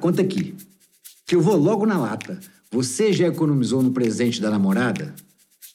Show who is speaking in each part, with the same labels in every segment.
Speaker 1: Conta aqui. Que eu vou logo na lata. Você já economizou no presente da namorada?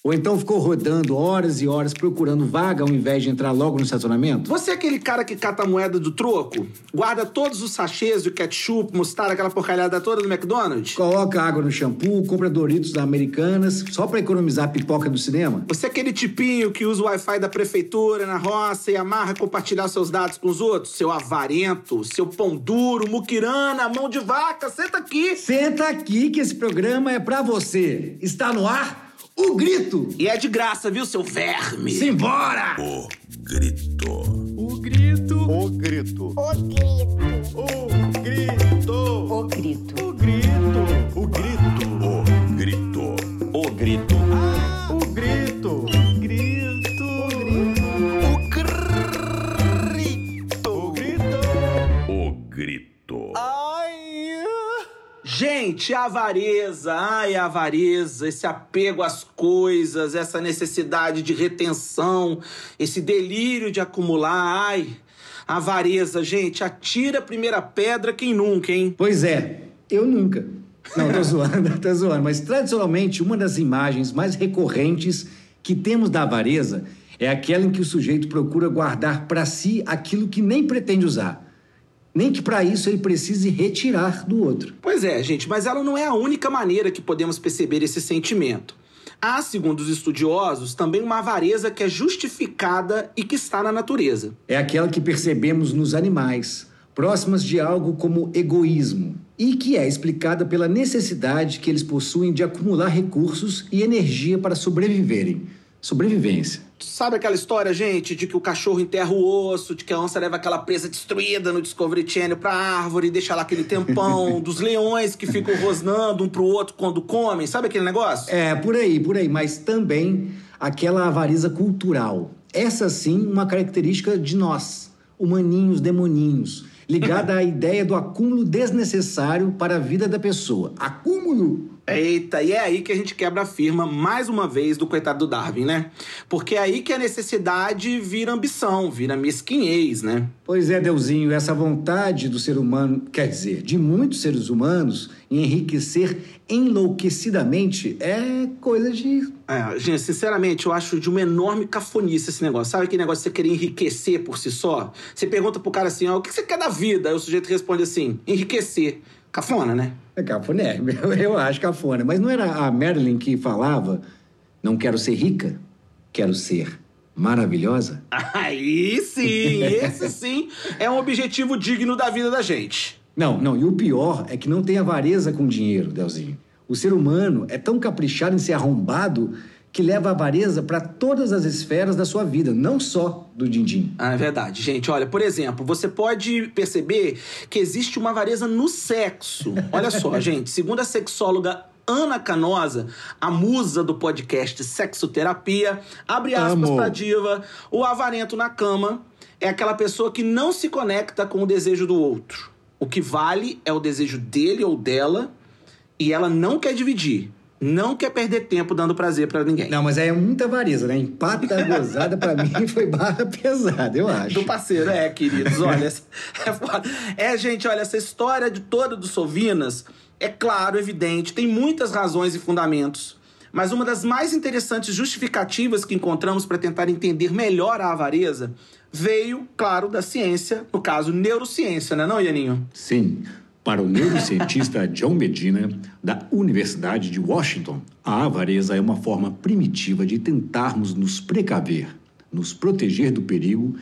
Speaker 1: Ou então ficou rodando horas e horas procurando vaga ao invés de entrar logo no estacionamento?
Speaker 2: Você é aquele cara que cata a moeda do troco? Guarda todos os sachês de ketchup, mostarda, aquela porcalhada toda do McDonald's?
Speaker 1: Coloca água no shampoo, compra Doritos da Americanas só pra economizar a pipoca do cinema?
Speaker 2: Você é aquele tipinho que usa o Wi-Fi da prefeitura na roça e amarra compartilhar seus dados com os outros? Seu avarento, seu pão duro, muquirana, mão de vaca, senta aqui!
Speaker 1: Senta aqui que esse programa é pra você. Está no ar o grito!
Speaker 2: E é de graça, viu, seu verme?
Speaker 1: Simbora!
Speaker 3: O grito.
Speaker 1: O grito!
Speaker 3: O grito.
Speaker 4: O grito.
Speaker 3: O grito.
Speaker 4: O grito.
Speaker 3: O grito. O grito. O grito. O grito.
Speaker 1: O grito!
Speaker 3: Grito.
Speaker 2: Gente, a avareza, ai, a avareza, esse apego às coisas, essa necessidade de retenção, esse delírio de acumular, ai. A avareza, gente, atira a primeira pedra quem nunca, hein?
Speaker 1: Pois é, eu nunca. Não, tô zoando, tô zoando. Mas tradicionalmente, uma das imagens mais recorrentes que temos da avareza é aquela em que o sujeito procura guardar para si aquilo que nem pretende usar. Nem que para isso ele precise retirar do outro.
Speaker 2: Pois é, gente, mas ela não é a única maneira que podemos perceber esse sentimento. Há, segundo os estudiosos, também uma avareza que é justificada e que está na natureza.
Speaker 1: É aquela que percebemos nos animais, próximas de algo como egoísmo, e que é explicada pela necessidade que eles possuem de acumular recursos e energia para sobreviverem. Sobrevivência.
Speaker 2: Sabe aquela história, gente, de que o cachorro enterra o osso, de que a onça leva aquela presa destruída no Discovery Channel pra árvore e deixa lá aquele tempão, dos leões que ficam rosnando um pro outro quando comem, sabe aquele negócio?
Speaker 1: É, por aí, por aí, mas também aquela avareza cultural. Essa sim, uma característica de nós, humaninhos, demoninhos, ligada à ideia do acúmulo desnecessário para a vida da pessoa. Acúmulo!
Speaker 2: Eita, e é aí que a gente quebra a firma, mais uma vez, do coitado do Darwin, né? Porque é aí que a necessidade vira ambição, vira mesquinhez, né?
Speaker 1: Pois é, Deusinho, essa vontade do ser humano, quer dizer, de muitos seres humanos, em enriquecer enlouquecidamente é coisa de.
Speaker 2: É, gente, sinceramente, eu acho de uma enorme cafonice esse negócio. Sabe aquele negócio de você querer enriquecer por si só? Você pergunta pro cara assim, ó, o que você quer da vida? Aí o sujeito responde assim, enriquecer. Cafona, né?
Speaker 1: É cafuné, eu, eu acho cafona. Mas não era a Marilyn que falava: não quero ser rica, quero ser maravilhosa?
Speaker 2: Aí sim, esse sim é um objetivo digno da vida da gente.
Speaker 1: Não, não, e o pior é que não tem avareza com dinheiro, Delzinho. O ser humano é tão caprichado em ser arrombado que leva a avareza para todas as esferas da sua vida, não só do din-din.
Speaker 2: Ah, é verdade, gente. Olha, por exemplo, você pode perceber que existe uma avareza no sexo. Olha só, gente. Segundo a sexóloga Ana Canosa, a musa do podcast Sexoterapia, abre aspas
Speaker 3: Amo.
Speaker 2: pra diva, o avarento na cama é aquela pessoa que não se conecta com o desejo do outro. O que vale é o desejo dele ou dela e ela não quer dividir. Não quer perder tempo dando prazer pra ninguém.
Speaker 1: Não, mas aí é muita avareza, né? Empata gozada pra mim foi barra pesada, eu acho.
Speaker 2: Do parceiro, é, queridos, olha. é, foda. é, gente, olha, essa história de toda do Sovinas é claro, evidente, tem muitas razões e fundamentos. Mas uma das mais interessantes justificativas que encontramos para tentar entender melhor a avareza veio, claro, da ciência, no caso, neurociência, né, não, Ianinho?
Speaker 1: Sim. Para o neurocientista John Medina, da Universidade de Washington, a avareza é uma forma primitiva de tentarmos nos precaver, nos proteger do perigo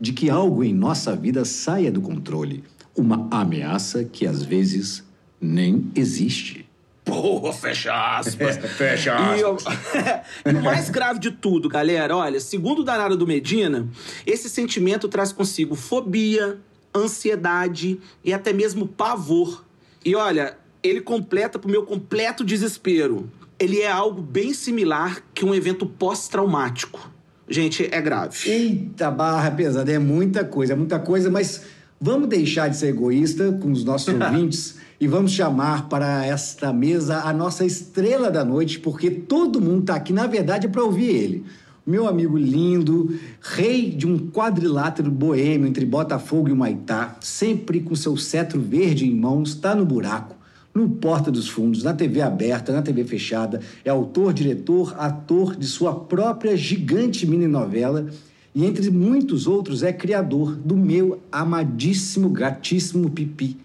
Speaker 1: de que algo em nossa vida saia do controle. Uma ameaça que às vezes nem existe.
Speaker 2: Porra, fecha aspas.
Speaker 1: Fecha
Speaker 2: o- e o mais grave de tudo, galera, olha, segundo o danado do Medina, esse sentimento traz consigo fobia, ansiedade e até mesmo pavor. E olha, ele completa pro meu completo desespero. Ele é algo bem similar que um evento pós-traumático. Gente, é grave.
Speaker 1: Eita, barra pesada, é muita coisa, é muita coisa, mas vamos deixar de ser egoísta com os nossos ouvintes e vamos chamar para esta mesa a nossa estrela da noite, porque todo mundo tá aqui, na verdade, para ouvir ele. Meu amigo lindo, rei de um quadrilátero boêmio entre Botafogo e Maitá, sempre com seu cetro verde em mãos, está no buraco, no Porta dos Fundos, na TV aberta, na TV fechada, é autor, diretor, ator de sua própria gigante mini-novela e, entre muitos outros, é criador do meu amadíssimo, gratíssimo Pipi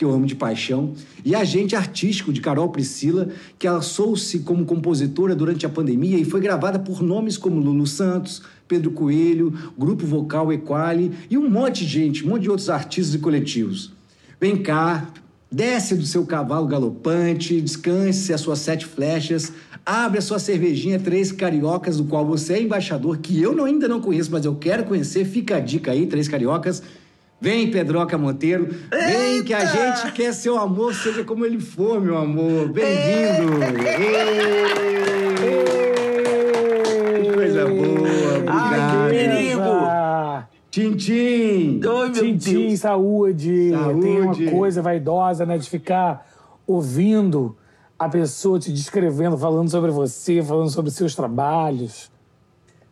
Speaker 1: que eu amo de paixão, e agente artístico de Carol Priscila, que alçou-se como compositora durante a pandemia e foi gravada por nomes como Lulu Santos, Pedro Coelho, Grupo Vocal Equali e um monte de gente, um monte de outros artistas e coletivos. Vem cá, desce do seu cavalo galopante, descanse as suas sete flechas, abre a sua cervejinha Três Cariocas, do qual você é embaixador, que eu não, ainda não conheço, mas eu quero conhecer. Fica a dica aí, Três Cariocas. Vem, Pedroca Monteiro. Vem, que a gente quer seu amor, seja como ele for, meu amor. Bem-vindo. Que coisa boa.
Speaker 2: Ai,
Speaker 1: Obrigado.
Speaker 2: que perigo.
Speaker 1: Tchim,
Speaker 2: Ai, meu
Speaker 5: Tintim,
Speaker 2: Deus.
Speaker 5: saúde.
Speaker 1: Saúde.
Speaker 5: Tem uma coisa vaidosa, né? De ficar ouvindo a pessoa te descrevendo, falando sobre você, falando sobre seus trabalhos,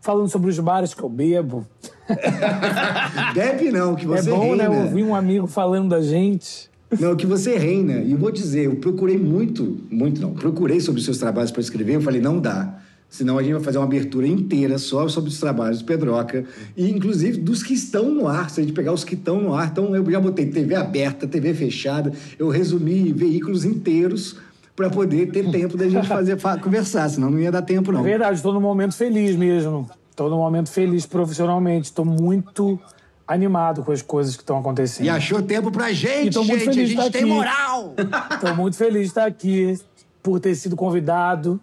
Speaker 5: falando sobre os bares que eu bebo.
Speaker 1: Bebe não, que você
Speaker 5: é bom,
Speaker 1: reina.
Speaker 5: né? Ouvir um amigo falando da gente.
Speaker 1: Não, que você reina. E eu vou dizer, eu procurei muito, muito não, procurei sobre os seus trabalhos para escrever, eu falei, não dá. Senão a gente vai fazer uma abertura inteira só sobre os trabalhos do Pedroca. E, inclusive, dos que estão no ar. Se a gente pegar os que estão no ar. Então, eu já botei TV aberta, TV fechada. Eu resumi veículos inteiros para poder ter tempo da gente fazer, fa- conversar. Senão não ia dar tempo, não.
Speaker 5: É verdade, estou num momento feliz mesmo. Estou num momento feliz profissionalmente. Estou muito animado com as coisas que estão acontecendo.
Speaker 1: E achou tempo pra gente,
Speaker 5: E tô muito
Speaker 1: gente. A
Speaker 5: feliz de
Speaker 1: gente
Speaker 5: estar
Speaker 1: tem
Speaker 5: aqui.
Speaker 1: moral.
Speaker 5: Estou muito feliz de estar aqui, por ter sido convidado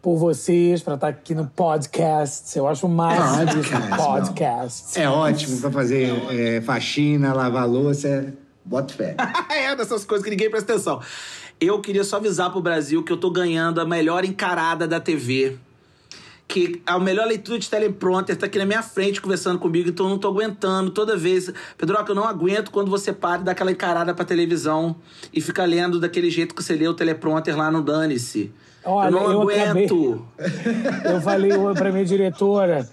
Speaker 5: por vocês para estar aqui no podcast. Eu acho o máximo
Speaker 1: Podcast,
Speaker 5: podcast.
Speaker 1: É ótimo para fazer é, faxina, lavar louça. Bota fé.
Speaker 2: é, dessas coisas que ninguém presta atenção. Eu queria só avisar pro Brasil que eu tô ganhando a melhor encarada da TV. Que a melhor leitura de teleprompter tá aqui na minha frente conversando comigo, então eu não tô aguentando toda vez. Pedroca, eu não aguento quando você para e dá aquela encarada pra televisão e fica lendo daquele jeito que você lê o teleprompter lá no Dane-se.
Speaker 5: Olha,
Speaker 2: eu não
Speaker 5: eu
Speaker 2: aguento.
Speaker 5: Eu falei para minha diretora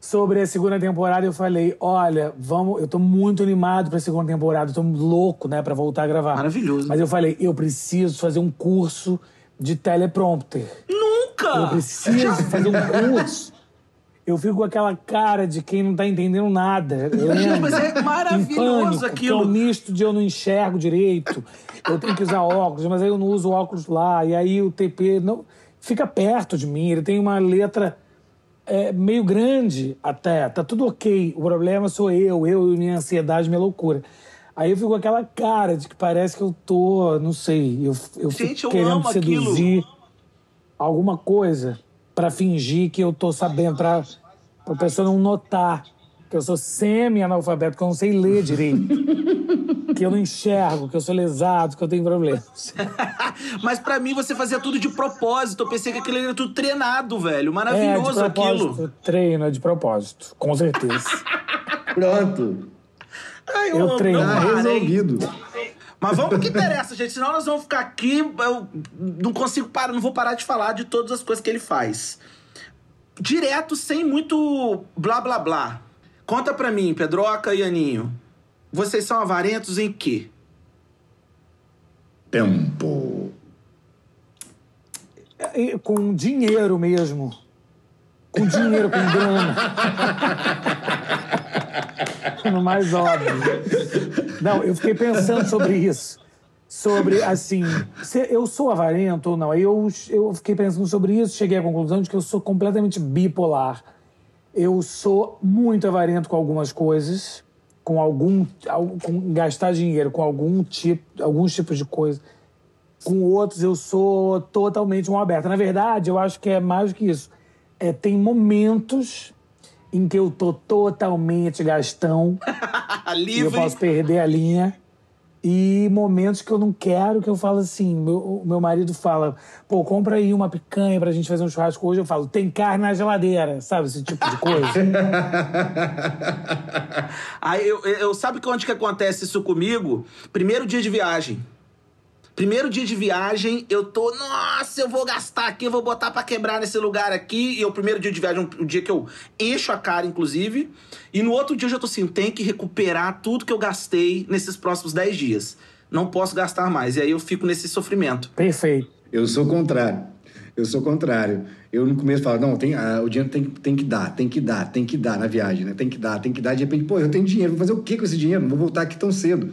Speaker 5: sobre a segunda temporada. Eu falei: olha, vamos. Eu tô muito animado pra segunda temporada. Eu tô louco, né, pra voltar a gravar.
Speaker 2: Maravilhoso.
Speaker 5: Mas eu falei: eu preciso fazer um curso de teleprompter.
Speaker 2: Nunca!
Speaker 5: Eu preciso fazer um curso. Eu fico com aquela cara de quem não tá entendendo nada.
Speaker 2: Mas é maravilhoso
Speaker 5: pânico,
Speaker 2: aquilo.
Speaker 5: É um misto de eu não enxergo direito, eu tenho que usar óculos, mas aí eu não uso óculos lá, e aí o TP não fica perto de mim, ele tem uma letra é, meio grande até, tá tudo ok. O problema sou eu, eu e minha ansiedade, minha loucura. Aí eu fico com aquela cara de que parece que eu tô, não sei, eu, eu
Speaker 2: Gente,
Speaker 5: fico
Speaker 2: eu
Speaker 5: querendo
Speaker 2: amo aquilo.
Speaker 5: seduzir alguma coisa pra fingir que eu tô sabendo, pra, pra pessoa não notar que eu sou semi-analfabeto, que eu não sei ler direito. que eu não enxergo, que eu sou lesado, que eu tenho problemas.
Speaker 2: Mas pra mim você fazia tudo de propósito. Eu pensei que aquilo era tudo treinado, velho.
Speaker 5: É, de
Speaker 2: Maravilhoso
Speaker 5: propósito,
Speaker 2: aquilo.
Speaker 5: treino, é de propósito, com certeza.
Speaker 1: Pronto.
Speaker 2: Ai,
Speaker 5: Eu treino.
Speaker 1: Tá resolvido.
Speaker 2: Mas vamos pro que interessa, gente. Senão nós vamos ficar aqui. Eu não consigo parar, não vou parar de falar de todas as coisas que ele faz. Direto, sem muito blá blá blá. Conta pra mim, Pedroca e Aninho. Vocês são avarentos em quê?
Speaker 1: Tempo.
Speaker 5: E com dinheiro mesmo. Com dinheiro, com grana. no mais óbvio. Não, eu fiquei pensando sobre isso. Sobre, assim, se eu sou avarento ou não. Eu, eu fiquei pensando sobre isso, cheguei à conclusão de que eu sou completamente bipolar. Eu sou muito avarento com algumas coisas, com algum. al- com gastar dinheiro com algum tipo, alguns tipos de coisa. Com outros eu sou totalmente um aberto. Na verdade, eu acho que é mais do que isso. É, tem momentos em que eu tô totalmente gastão e eu posso perder a linha. E momentos que eu não quero, que eu falo assim, meu, meu marido fala, pô, compra aí uma picanha pra gente fazer um churrasco hoje. Eu falo, tem carne na geladeira, sabe? Esse tipo de coisa.
Speaker 2: Aí eu, eu sabe onde que acontece isso comigo? Primeiro dia de viagem. Primeiro dia de viagem, eu tô, nossa, eu vou gastar aqui, eu vou botar pra quebrar nesse lugar aqui. E o primeiro dia de viagem é um dia que eu encho a cara, inclusive. E no outro dia eu já tô assim, tem que recuperar tudo que eu gastei nesses próximos 10 dias. Não posso gastar mais. E aí eu fico nesse sofrimento.
Speaker 5: Perfeito.
Speaker 1: Eu sou o contrário. Eu sou o contrário. Eu no começo falo, não, tem, ah, o dinheiro tem, tem que dar, tem que dar, tem que dar na viagem, né? Tem que dar, tem que dar. De repente, pô, eu tenho dinheiro, vou fazer o que com esse dinheiro? Não vou voltar aqui tão cedo.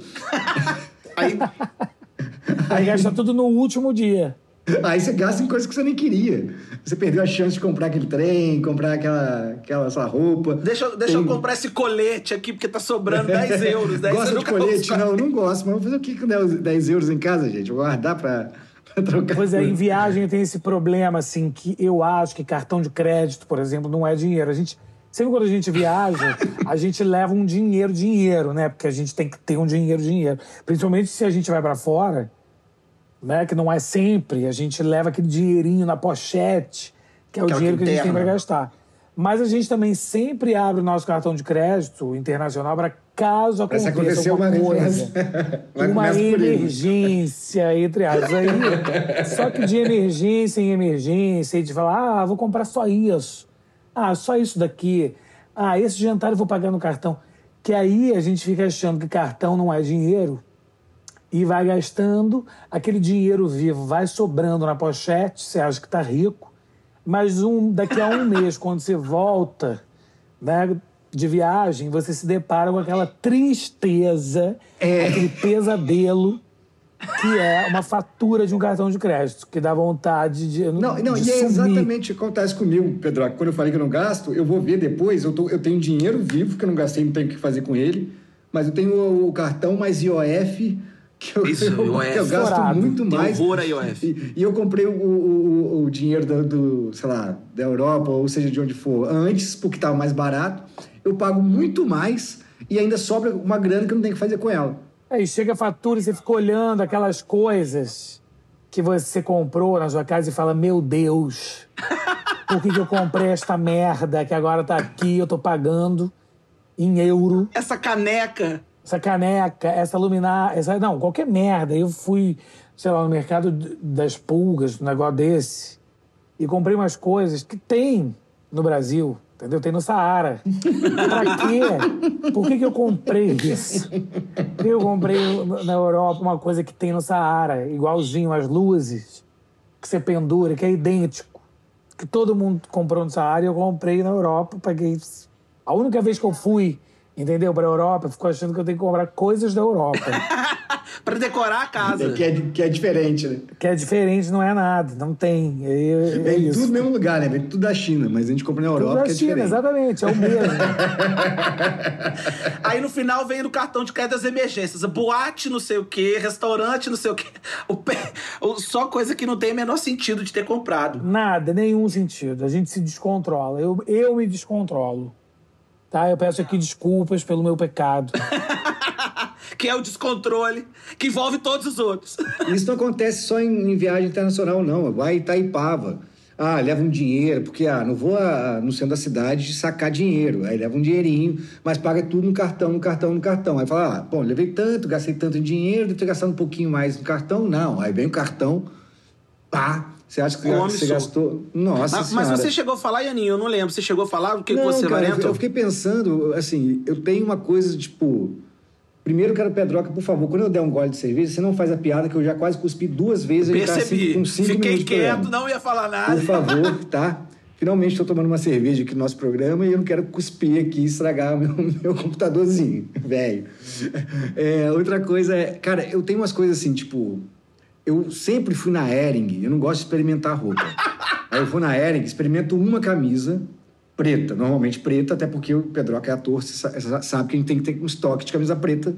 Speaker 2: Aí,
Speaker 5: Aí gasta tudo no último dia.
Speaker 1: Aí você gasta em coisas que você nem queria. Você perdeu a chance de comprar aquele trem, comprar aquela, aquela sua roupa.
Speaker 2: deixa, eu- deixa eu
Speaker 1: Tem-
Speaker 2: comprar esse colete aqui, porque tá sobrando 10 euros. 10
Speaker 1: Gosta
Speaker 2: eu
Speaker 1: de colete? Não, eu não gosto. Mas vou fazer o que com 10 10 euros em casa, gente? Vou guardar pra, pra trocar.
Speaker 5: Pois é, em viagem tem esse problema, assim, que eu acho que cartão de crédito, por exemplo, não é dinheiro. A gente, sempre quando a gente viaja, a gente leva um dinheiro, dinheiro, né? Porque a gente tem que ter um dinheiro, dinheiro. Principalmente se a gente vai pra fora, né? Que não é sempre, a gente leva aquele dinheirinho na pochete, que é o
Speaker 2: Que é o
Speaker 5: dinheiro que a gente tem pra gastar. Mas a gente também sempre abre o nosso cartão de crédito internacional para caso aconteça
Speaker 1: acontecer
Speaker 5: alguma
Speaker 1: uma
Speaker 5: coisa uma emergência, entre aspas. Aí, só que de emergência em emergência, e de falar, ah, vou comprar só isso. Ah, só isso daqui. Ah, esse jantar eu vou pagar no cartão. Que aí a gente fica achando que cartão não é dinheiro e vai gastando, aquele dinheiro vivo vai sobrando na pochete, você acha que tá rico, mas um, daqui a um mês, quando você volta né, de viagem, você se depara com aquela tristeza, aquele pesadelo que é uma fatura de um cartão de crédito, que dá vontade de.
Speaker 1: Não, não
Speaker 5: de
Speaker 1: e é exatamente o que acontece comigo, Pedro. Quando eu falei que eu não gasto, eu vou ver depois. Eu, tô- eu tenho dinheiro vivo que eu não gastei, não tenho o que fazer com ele. Mas eu tenho o, o cartão mais IOF, eu,
Speaker 2: Isso,
Speaker 1: eu,
Speaker 2: IOF.
Speaker 1: eu gasto
Speaker 5: Estourado.
Speaker 1: muito mais.
Speaker 2: horror a IOF.
Speaker 1: E, e eu comprei o, o, o- o dinheiro do, do, sei lá, da Europa, ou seja, de onde for, antes, porque estava mais barato. Eu pago muito mais e ainda sobra uma grana que eu não tenho que fazer com ela.
Speaker 5: Aí chega a fatura e você fica olhando aquelas coisas que você comprou na sua casa e fala: Meu Deus, por que, que eu comprei esta merda que agora tá aqui, eu tô pagando em euro?
Speaker 2: Essa caneca.
Speaker 5: Essa caneca, essa luminária, essa. Não, qualquer merda. Eu fui, sei lá, no mercado das pulgas, um negócio desse, e comprei umas coisas que tem no Brasil. Entendeu? Tem no Saara. pra quê? Por que, que eu comprei isso? Eu comprei na Europa uma coisa que tem no Saara, igualzinho, as luzes, que você pendura, que é idêntico. Que todo mundo comprou no Saara e eu comprei na Europa, paguei. A única vez que eu fui, entendeu, pra Europa, eu fico achando que eu tenho que comprar coisas da Europa.
Speaker 2: Pra decorar a casa.
Speaker 1: Que é, que é diferente, né?
Speaker 5: que é diferente, não é nada, não tem. É, é
Speaker 1: Vem
Speaker 5: isso.
Speaker 1: tudo no mesmo lugar, né? Vem tudo da China, mas a gente compra na
Speaker 5: Tudo
Speaker 1: Europa,
Speaker 5: da
Speaker 1: que é
Speaker 5: China,
Speaker 1: diferente.
Speaker 5: exatamente, é o mesmo.
Speaker 2: Aí no final vem no cartão de crédito das emergências. Boate, não sei o quê, restaurante, não sei o quê. O pé- o- Só coisa que não tem o menor sentido de ter comprado.
Speaker 5: Nada, nenhum sentido. A gente se descontrola. Eu, eu me descontrolo. Tá? Eu peço aqui desculpas pelo meu pecado.
Speaker 2: Que é o descontrole, que envolve todos os outros.
Speaker 1: Isso não acontece só em, em viagem internacional, não. Vai Itaipava. Ah, leva um dinheiro, porque ah, não vou ah, no centro da cidade sacar dinheiro. Aí leva um dinheirinho, mas paga tudo no cartão, no cartão, no cartão. Aí fala, ah, bom, levei tanto, gastei tanto em dinheiro, devo ter gastado um pouquinho mais no cartão. Não, aí vem o cartão, pá, você acha que
Speaker 2: Come
Speaker 1: você gastou... Nossa
Speaker 2: Mas, mas
Speaker 1: Senhora.
Speaker 2: você chegou a falar, Ianinho, eu não lembro. Você chegou a falar o que, que
Speaker 1: Não,
Speaker 2: você
Speaker 1: cara, eu- fiquei pensando, assim, eu tenho uma coisa, tipo... Primeiro, cara, Pedroca, por favor, quando eu der um gole de cerveja, você não faz a piada que eu já quase cuspi duas vezes. gente tá,
Speaker 2: Percebi.
Speaker 1: com cinco
Speaker 2: Fiquei quieto, não ia falar nada.
Speaker 1: Por favor, tá? Finalmente estou tomando uma cerveja aqui no nosso programa e eu não quero cuspir aqui e estragar o meu, meu computadorzinho, velho. É, outra coisa é, cara, eu tenho umas coisas assim, tipo, eu sempre fui na Ering, eu não gosto de experimentar roupa. Aí eu vou na Ering, experimento uma camisa preta, normalmente preta, até porque o Pedroca é ator, sabe que a gente tem que ter um estoque de camisa preta,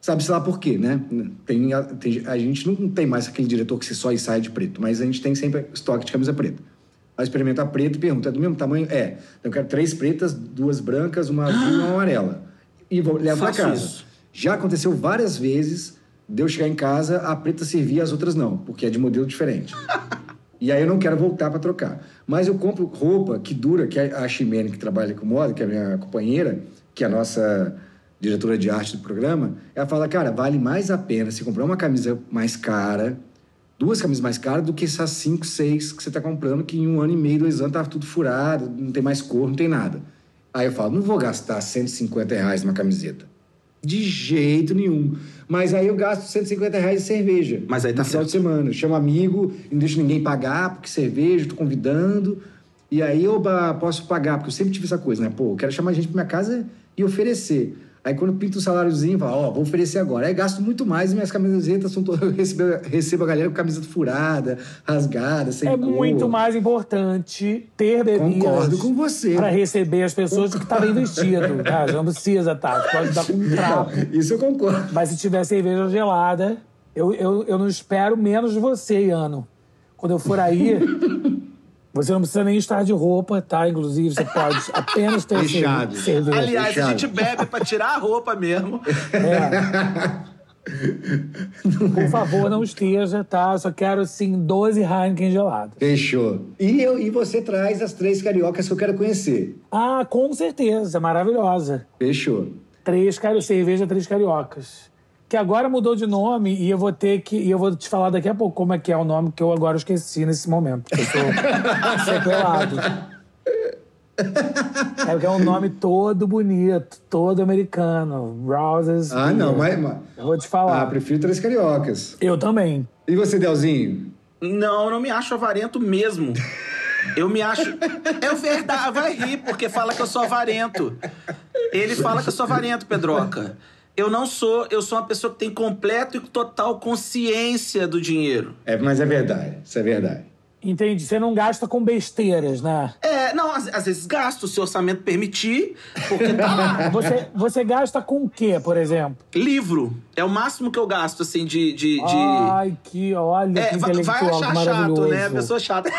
Speaker 1: sabe-se lá por quê, né? Tem, a, tem- a gente não tem mais aquele diretor que você só e sai de preto, mas a gente tem sempre estoque de camisa preta. Aí experimenta preta e pergunta, é do mesmo tamanho? É. Eu quero três pretas, duas brancas, uma azul e uma amarela. E vou levar para casa.
Speaker 2: isso.
Speaker 1: Já aconteceu várias vezes de eu chegar em casa, a preta servir, as outras não, porque é de modelo diferente. E aí eu não quero voltar para trocar. Mas eu compro roupa que dura, que a Ximene, que trabalha com moda, que é a minha companheira, que é a nossa diretora de arte do programa, ela fala, cara, vale mais a pena se comprar uma camisa mais cara, duas camisas mais caras, do que essas cinco, seis que você está comprando, que em um ano e meio, dois anos, tá tudo furado, não tem mais cor, não tem nada. Aí eu falo, não vou gastar 150 reais numa camiseta. De jeito nenhum. Mas aí eu gasto 150 reais em cerveja.
Speaker 2: Mas aí tá
Speaker 1: no final de
Speaker 2: certo.
Speaker 1: semana. Eu chamo amigo, não deixo ninguém pagar, porque cerveja, tô convidando. E aí eu posso pagar, porque eu sempre tive essa coisa, né? Pô, eu quero chamar gente pra minha casa e oferecer. Aí quando pinto o saláriozinho, eu falo, ó, vou oferecer agora. Aí gasto muito mais e minhas camisetas são todas. Eu recebo, recebo a galera com camiseta furada, rasgada, sem
Speaker 5: É
Speaker 1: cor.
Speaker 5: muito mais importante ter bebidas
Speaker 1: Concordo com você.
Speaker 5: para receber as pessoas do que estar bem vestido. Tá? Já não precisa, tá? Você pode dar com um trapo.
Speaker 1: Isso eu concordo.
Speaker 5: Mas se tiver cerveja gelada, eu, eu, eu não espero menos de você, Iano. Quando eu for aí, você não precisa nem estar de roupa, tá? Inclusive, você pode apenas ter
Speaker 1: Fechado.
Speaker 5: cerveja.
Speaker 2: Aliás, a
Speaker 1: fechado.
Speaker 2: gente bebe pra tirar a roupa mesmo.
Speaker 5: É. Por favor, não esteja, tá? Eu só quero, assim, 12 Heineken geladas.
Speaker 1: Fechou. E, eu, e você traz as três cariocas que eu quero conhecer.
Speaker 5: Ah, com certeza, maravilhosa.
Speaker 1: Fechou.
Speaker 5: Três cari... cerveja, três cariocas. Que agora mudou de nome e eu vou ter que. E eu vou te falar daqui a pouco como é que é o nome que eu agora esqueci nesse momento. porque Eu sou sequelado. É porque é um nome todo bonito, todo americano. Roses.
Speaker 1: Ah, não, mas. mas...
Speaker 5: Eu vou te
Speaker 1: Ah,
Speaker 5: falar.
Speaker 1: prefiro três cariocas.
Speaker 5: Eu também.
Speaker 1: E você, Delzinho?
Speaker 2: Não, eu não me acho avarento mesmo. Eu me acho. É verdade, vai rir, porque fala que eu sou avarento. Ele fala que eu sou avarento, Pedroca. Eu não sou, eu sou uma pessoa que tem completo e total consciência do dinheiro.
Speaker 1: É, mas é verdade. Isso é verdade.
Speaker 5: Entendi. Você não gasta com besteiras, né?
Speaker 2: É, não, às, às vezes gasto, se o orçamento permitir, porque tá lá.
Speaker 5: Você, você gasta com o quê, por exemplo?
Speaker 2: Livro. É o máximo que eu gasto, assim, de. de, de...
Speaker 5: Ai, que olha
Speaker 2: É,
Speaker 5: que
Speaker 2: vai, achar chato, né? A pessoa chata.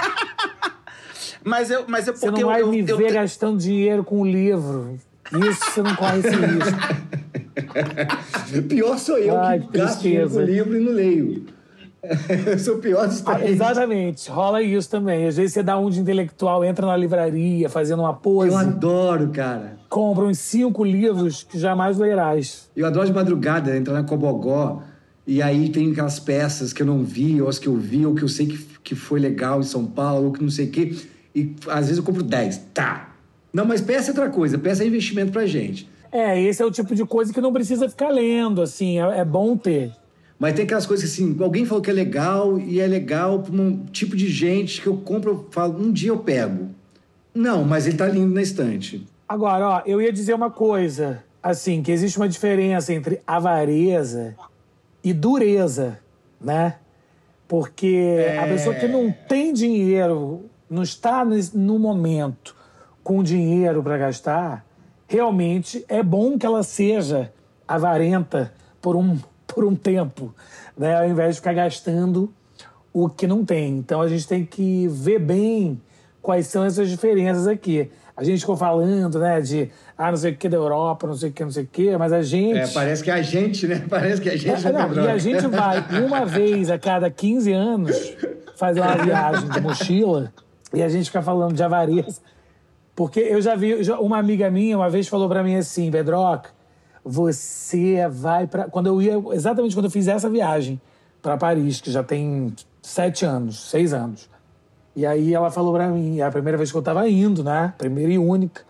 Speaker 2: mas eu, mas é
Speaker 5: Você
Speaker 2: porque
Speaker 5: não vai
Speaker 2: eu, eu,
Speaker 5: me
Speaker 2: eu
Speaker 5: ver
Speaker 2: te-
Speaker 5: gastando dinheiro com livro. Isso você não corre esse risco.
Speaker 1: Pior sou eu
Speaker 5: Ai,
Speaker 1: que
Speaker 5: que
Speaker 1: gasto
Speaker 5: tristeza.
Speaker 1: livro e não leio. Eu sou o pior dos
Speaker 5: Ah,
Speaker 1: três.
Speaker 5: exatamente, rola isso também. Às vezes você dá um de intelectual, entra na livraria fazendo uma pose,
Speaker 1: Eu adoro, cara.
Speaker 5: compra uns cinco livros que jamais lerás.
Speaker 1: Eu adoro de madrugada entrar na Cobogó e aí tem aquelas peças que eu não vi, ou as que eu vi, ou que eu sei que, que foi legal em São Paulo, ou que não sei o quê. E às vezes eu compro 10. Tá. Não, mas peça é outra coisa. Peça é investimento pra gente.
Speaker 5: É, esse é o tipo de coisa que não precisa ficar lendo, assim, é, é bom ter.
Speaker 1: Mas tem aquelas coisas que, assim, alguém falou que é legal e é legal para um tipo de gente que eu compro, eu falo, um dia eu pego. Não, mas ele tá lindo na estante.
Speaker 5: Agora, ó, eu ia dizer uma coisa, assim, que existe uma diferença entre avareza e dureza, né? Porque a pessoa que não tem dinheiro, não está no momento com dinheiro para gastar, realmente é bom que ela seja avarenta por um, por um tempo, né? Ao invés de ficar gastando o que não tem. Então a gente tem que ver bem quais são essas diferenças aqui. A gente ficou falando, né, de ah, não sei o que da Europa, não sei o que, não sei o que, mas a gente.
Speaker 1: É, parece que a gente, né? Parece que a gente
Speaker 5: É, não, e a gente vai uma vez a cada 15 anos fazer uma viagem de mochila e a gente fica falando de avareza. Porque eu já vi, já- uma amiga minha uma vez falou pra mim assim, Bedrock, você vai pra. Quando eu ia, exatamente quando eu fiz essa viagem pra Paris, que já tem sete anos, seis anos. E aí ela falou pra mim, é a primeira vez que eu tava indo, né? Primeira e única.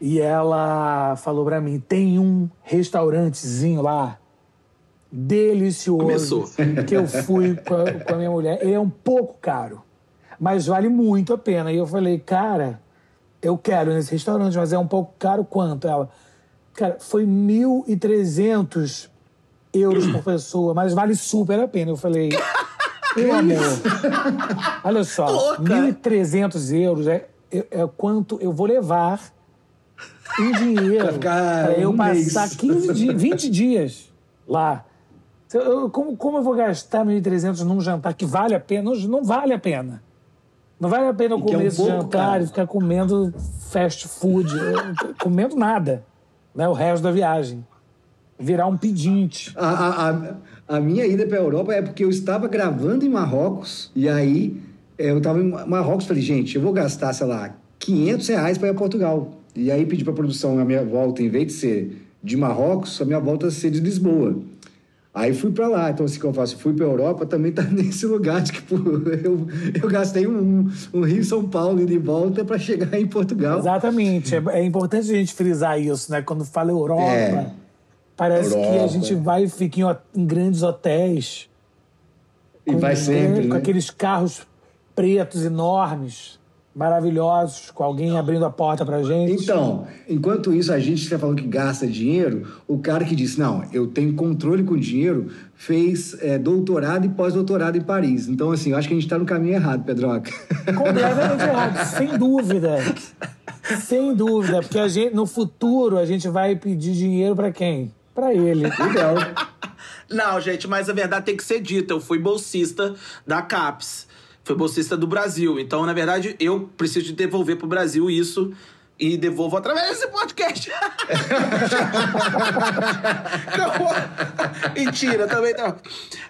Speaker 5: E ela falou pra mim: tem um restaurantezinho lá, delicioso,
Speaker 2: Começou.
Speaker 5: que eu fui com a, com a minha mulher. Ele é um pouco caro, mas vale muito a pena. E eu falei: cara, eu quero nesse restaurante, mas é um pouco caro quanto? Ela, cara, foi 1.300 euros por pessoa, mas vale super a pena. Eu falei. Meu amor, olha só,
Speaker 2: Louca.
Speaker 5: 1.300 euros é, é, é quanto eu vou levar em dinheiro
Speaker 1: pra
Speaker 5: eu
Speaker 1: um
Speaker 5: passar
Speaker 1: mês.
Speaker 5: 15 dias, 20 dias lá. Eu- como, como eu vou gastar 1.300 num jantar que vale a pena? Não, não vale a pena. Não vale a pena eu
Speaker 1: que é
Speaker 5: comer
Speaker 1: um
Speaker 5: esse
Speaker 1: pouco
Speaker 5: jantar
Speaker 1: caro.
Speaker 5: e ficar comendo fast food, comendo nada, né? O resto da viagem. Virar um pedinte.
Speaker 1: A, a, a, minha ida para a Europa é porque eu estava gravando em Marrocos e aí eh, eu estava em Marrocos e falei, gente, eu vou gastar, sei lá, 500 reais para ir a Portugal. E aí pedi para a produção, a minha volta, em vez de ser de Marrocos, a minha volta ser de Lisboa. Aí fui para lá, então assim que eu faço, fui para Europa, também tá nesse lugar de que pô, eu, eu gastei um, um Rio São Paulo e de volta para chegar em Portugal.
Speaker 5: Exatamente. É, é importante a gente frisar isso, né? Quando fala Europa,
Speaker 1: É.
Speaker 5: parece que a
Speaker 1: Europa.
Speaker 5: gente vai e fica em, em grandes hotéis.
Speaker 1: E
Speaker 5: com-
Speaker 1: vai sempre,
Speaker 5: Com
Speaker 1: né?
Speaker 5: aqueles carros pretos enormes, maravilhosos, com alguém abrindo a porta pra gente.
Speaker 1: Então, enquanto isso, a gente está falando que gasta dinheiro, o cara que disse, não, eu tenho controle com dinheiro, fez é, doutorado e pós-doutorado em Paris. Então, assim, eu acho que a gente está no caminho errado, Pedroca.
Speaker 5: Completamente errado, sem dúvida. Sem dúvida, porque a gente, no futuro a gente vai pedir dinheiro pra quem? Pra ele.
Speaker 1: Legal.
Speaker 2: Não, gente, mas a verdade tem que ser dita. Eu fui bolsista da CAPES. Fui bolsista do Brasil. Então, na verdade, eu preciso de devolver pro Brasil isso. E devolvo através desse podcast. Mentira, também não.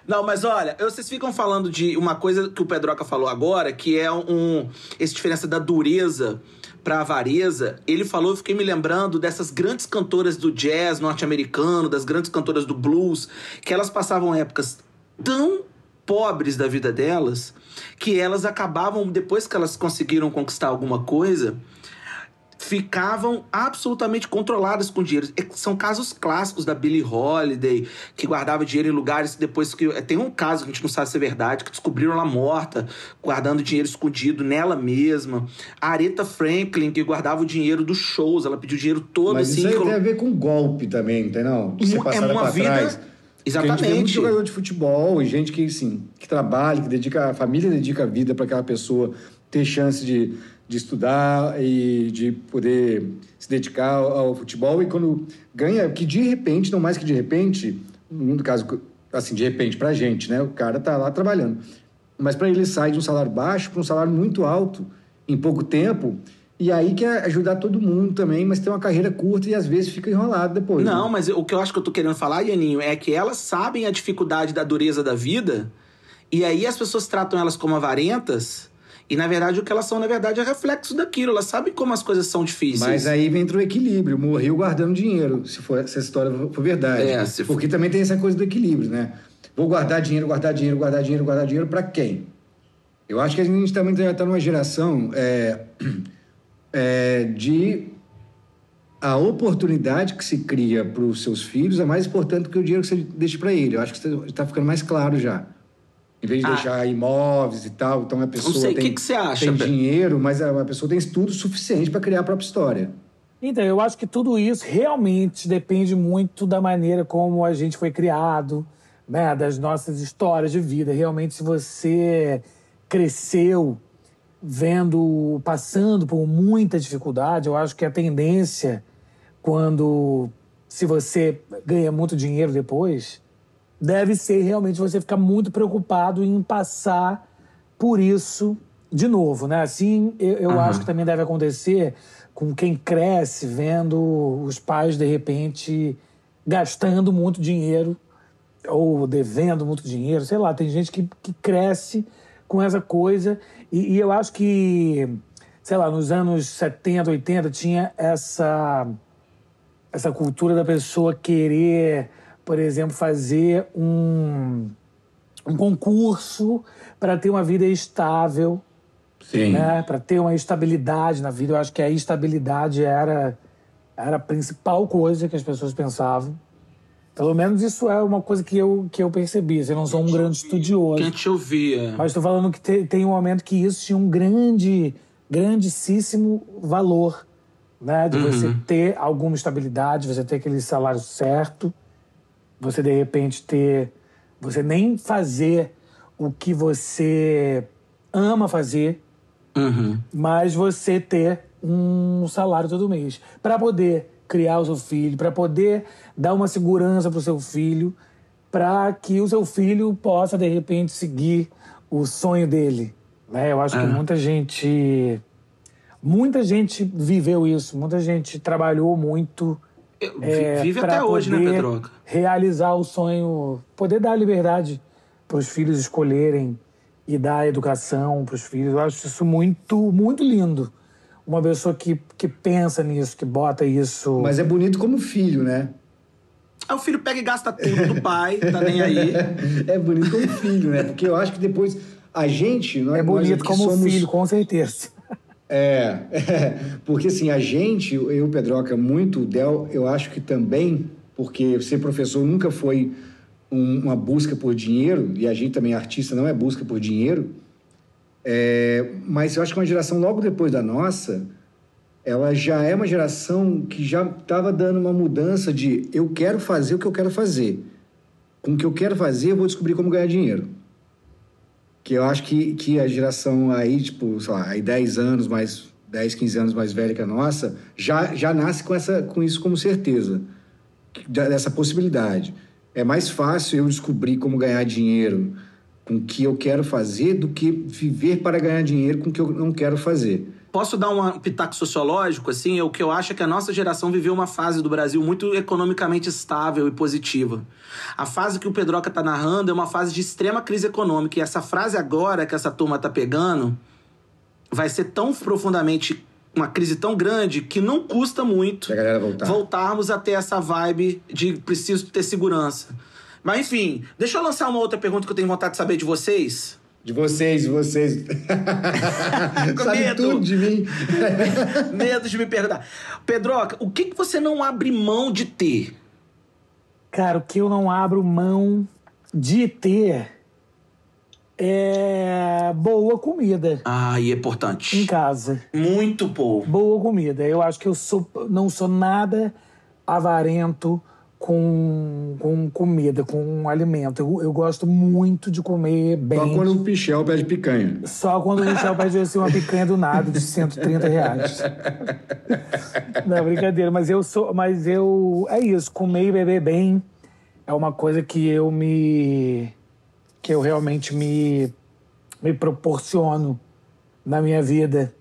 Speaker 2: Não, mas olha, vocês ficam falando de uma coisa que o Pedroca falou agora, que é um. Essa diferença da dureza pra avareza. Ele falou, eu fiquei me lembrando dessas grandes cantoras do jazz norte-americano, das grandes cantoras do blues, que elas passavam épocas tão pobres da vida delas que elas acabavam, depois que elas conseguiram conquistar alguma coisa, ficavam absolutamente controladas com dinheiro. É- São casos clássicos da Billie Holiday, que guardava dinheiro em lugares depois que. é, Tem um caso que a gente não sabe se é verdade, que descobriram ela morta, guardando dinheiro escondido nela mesma. A Aretha Franklin, que guardava o dinheiro dos shows, ela pediu dinheiro todo
Speaker 1: Mas
Speaker 2: assim.
Speaker 1: isso aí tem a ver com golpe também, entendeu?
Speaker 2: Uma- é uma vida-
Speaker 1: trás. Porque a gente muito
Speaker 2: Exatamente.
Speaker 1: jogador de futebol e gente que, assim, que trabalha, que dedica, a família dedica a vida para aquela pessoa ter chance de, de estudar e de poder se dedicar ao, ao futebol. E quando ganha, que de repente, não mais que de repente, no caso, assim, de repente pra gente, né? O cara tá lá trabalhando. Mas para ele sai de um salário baixo para um salário muito alto em pouco tempo. E aí quer ajudar todo mundo também, mas tem uma carreira curta e às vezes fica enrolado depois. né?
Speaker 2: Não, mas o que eu acho que eu tô querendo falar, Ianinho, é que elas sabem a dificuldade da dureza da vida, e aí as pessoas tratam elas como avarentas, e na verdade o que elas são, na verdade, é reflexo daquilo. Elas sabem como as coisas são difíceis.
Speaker 1: Mas aí vem o equilíbrio, morreu guardando dinheiro, se, for, essa história for verdade.
Speaker 2: É, for-
Speaker 1: Porque também tem essa coisa do equilíbrio, né? Vou guardar dinheiro, guardar dinheiro, guardar dinheiro, guardar dinheiro para quem? Eu acho que a gente também já está numa geração é, é, de a oportunidade que se cria para os seus filhos é mais importante do que o dinheiro que você deixa para ele. Eu acho que está ficando mais claro já. Em vez de
Speaker 2: Ah.
Speaker 1: deixar imóveis e tal, então a pessoa
Speaker 2: sei,
Speaker 1: tem,
Speaker 2: que que você acha,
Speaker 1: tem dinheiro, mas a a pessoa tem estudo suficiente para criar a própria história.
Speaker 5: Então, eu acho que tudo isso realmente depende muito da maneira como a gente foi criado, né? Das nossas histórias de vida. Realmente, se você cresceu vendo, passando por muita dificuldade, eu acho que a tendência, quando se você ganha muito dinheiro depois, deve ser realmente você ficar muito preocupado em passar por isso de novo, né? Assim, eu, eu acho que também deve acontecer com quem cresce vendo os pais, de repente, gastando muito dinheiro ou devendo muito dinheiro, sei lá, tem gente que, que cresce com essa coisa e, e eu acho que, sei lá, nos anos 70, 80 tinha essa essa cultura da pessoa querer, por exemplo, fazer um, um concurso para ter uma vida estável,
Speaker 1: Sim.
Speaker 5: né? Para ter uma estabilidade na vida. Eu acho que a estabilidade era, era a principal coisa que as pessoas pensavam. Pelo menos isso é uma coisa que eu, que eu percebi. assim, Eu não sou um grande estudioso.
Speaker 2: Que a gente ouvia.
Speaker 5: Mas estou falando que te- tem um momento que isso tinha um grande, grandíssimo valor, né? De você ter alguma estabilidade, você ter aquele salário certo, você de repente ter, você nem fazer o que você ama fazer,
Speaker 2: Uhum.
Speaker 5: mas você ter um salário todo mês para poder criar o seu filho, para poder dar uma segurança para o seu filho, para que o seu filho possa de repente seguir o sonho dele. Né? Eu acho que muita gente, muita gente viveu isso, muita gente trabalhou muito.
Speaker 2: Eu-
Speaker 5: é,
Speaker 2: Vive até hoje, né,
Speaker 5: poder
Speaker 2: Pedroca?
Speaker 5: Realizar o sonho, poder dar liberdade para os filhos escolherem e dar educação para os filhos. Eu acho isso muito, muito lindo. Uma pessoa que, que pensa nisso, que bota isso.
Speaker 1: Mas é bonito como filho, né?
Speaker 2: Aí o filho pega e gasta tudo do pai, tá nem aí.
Speaker 1: É bonito como filho, né? Porque eu acho que depois a gente. Nós,
Speaker 5: É bonito como
Speaker 1: somos,
Speaker 5: filho, com certeza.
Speaker 1: É, é, porque assim, a gente, eu, Pedroca, muito, o Del, eu acho que também, porque ser professor nunca foi um- uma busca por dinheiro, e a gente também, artista, não é busca por dinheiro, é, mas eu acho que uma geração logo depois da nossa, ela já é uma geração que já estava dando uma mudança de eu quero fazer o que eu quero fazer. Com o que eu quero fazer, eu vou descobrir como ganhar dinheiro que eu acho que, que a geração aí, tipo, sei lá, aí 10 anos mais 10, 15 anos mais velha que a nossa, já, já nasce com, essa, com isso como certeza, dessa possibilidade. É mais fácil eu descobrir como ganhar dinheiro com o que eu quero fazer do que viver para ganhar dinheiro com o que eu não quero fazer.
Speaker 2: Posso dar um pitaco sociológico, assim? O que eu acho é que a nossa geração viveu uma fase do Brasil muito economicamente estável e positiva. A fase que o Pedroca tá narrando é uma fase de extrema crise econômica. E essa frase agora que essa turma tá pegando vai ser tão profundamente uma crise tão grande que não custa muito
Speaker 1: voltar.
Speaker 2: voltarmos a ter essa vibe de preciso ter segurança. Mas enfim, deixa eu lançar uma outra pergunta que eu tenho vontade de saber de vocês.
Speaker 1: De vocês, de vocês.
Speaker 2: Com
Speaker 1: Sabe
Speaker 2: medo.
Speaker 1: tudo de mim.
Speaker 2: Medo de me perguntar. Pedroca, o que, que você não abre mão de ter?
Speaker 5: Cara, o que eu não abro mão de ter é boa comida
Speaker 2: Ah, e é
Speaker 5: em
Speaker 2: importante.
Speaker 5: casa.
Speaker 2: Muito bom.
Speaker 5: Boa comida. Eu acho que eu sou, não sou nada avarento com, com comida, com alimento. Eu, eu gosto muito de comer bem.
Speaker 1: Só quando o Pichel pede picanha.
Speaker 5: Só quando o Michel pede assim, uma picanha do nada de 130 reais. Não, brincadeira, mas eu sou. Mas eu. É isso, comer e beber bem é uma coisa que eu me. que eu realmente me. me proporciono na minha vida.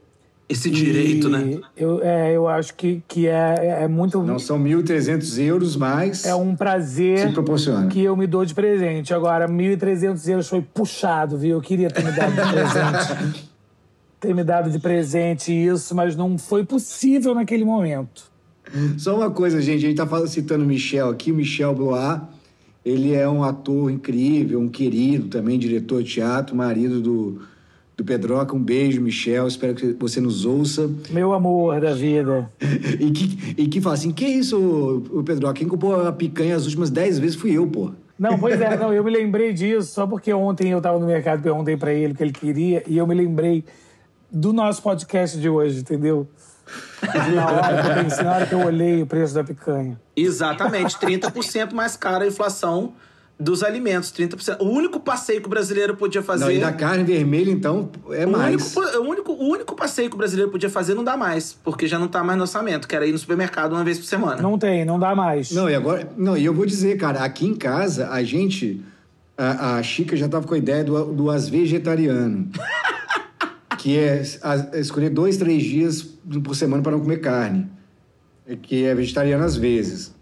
Speaker 2: Esse direito,
Speaker 5: E
Speaker 2: né?
Speaker 5: Eu, é, eu acho que, que é, é muito.
Speaker 1: Não são 1.300 euros, mas
Speaker 5: É um prazer
Speaker 1: se proporciona.
Speaker 5: que eu me dou de presente. Agora, 1.300 euros foi puxado, viu? Eu queria ter me dado de presente. ter me dado de presente isso, mas não foi possível naquele momento.
Speaker 1: Só uma coisa, gente, a gente tá citando o Michel aqui, o Michel Blois, ele é um ator incrível, um querido também, diretor de teatro, marido do, do Pedroca. Um beijo, Michel, espero que você nos ouça.
Speaker 5: Meu amor da vida.
Speaker 1: E que, e que fala assim, que isso, o Pedroca, quem comprou a picanha as últimas 10 vezes fui eu, pô.
Speaker 5: Não, pois é, não, eu me lembrei disso só porque ontem eu tava no mercado e perguntei pra ele o que ele queria e eu me lembrei do nosso podcast de hoje, entendeu? Na hora que eu pensei, na hora que eu olhei o preço da picanha.
Speaker 2: Exatamente. 30% mais cara a inflação dos alimentos. 30%. O único passeio que o brasileiro podia fazer.
Speaker 1: Não, e da carne vermelha, então, é
Speaker 2: o,
Speaker 1: mais.
Speaker 2: único, o, único, o único passeio que o brasileiro podia fazer não dá mais, porque já não tá mais no orçamento, que era ir no supermercado uma vez por semana.
Speaker 5: Não tem, não dá mais.
Speaker 1: Não, e agora. Não, e eu vou dizer, cara, aqui em casa, a gente. A, a Chica já tava com a ideia do, do as vegetariano. que é a- escolher dois, três dias por semana para não comer carne. É Que é vegetariano às vezes.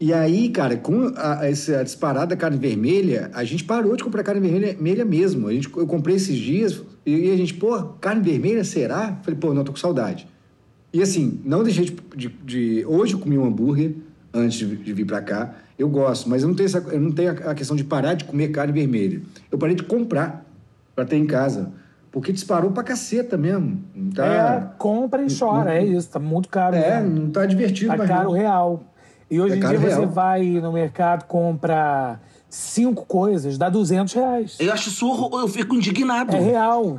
Speaker 1: E aí, cara, com a, essa disparada da carne vermelha, a gente parou de comprar carne vermelha, mesmo. A gente, eu comprei esses dias e a gente, pô, carne vermelha, será? Falei, pô, não, tô com saudade. E assim, não deixei de, de- de- Hoje eu comi um hambúrguer antes de, de vir pra cá. Eu gosto, mas eu não tenho, essa, eu não tenho a, a questão de parar de comer carne vermelha. Eu parei de comprar pra ter em casa. Porque disparou pra caceta mesmo. Não tá,
Speaker 5: É, compra e chora, é isso, tá muito caro.
Speaker 1: é, não tá divertido
Speaker 5: Tá caro
Speaker 1: não.
Speaker 5: real. E hoje
Speaker 1: É
Speaker 5: em dia você
Speaker 1: real.
Speaker 5: vai no mercado, compra cinco coisas, dá 200 reais.
Speaker 2: Eu acho horror, eu fico indignado.
Speaker 5: É real.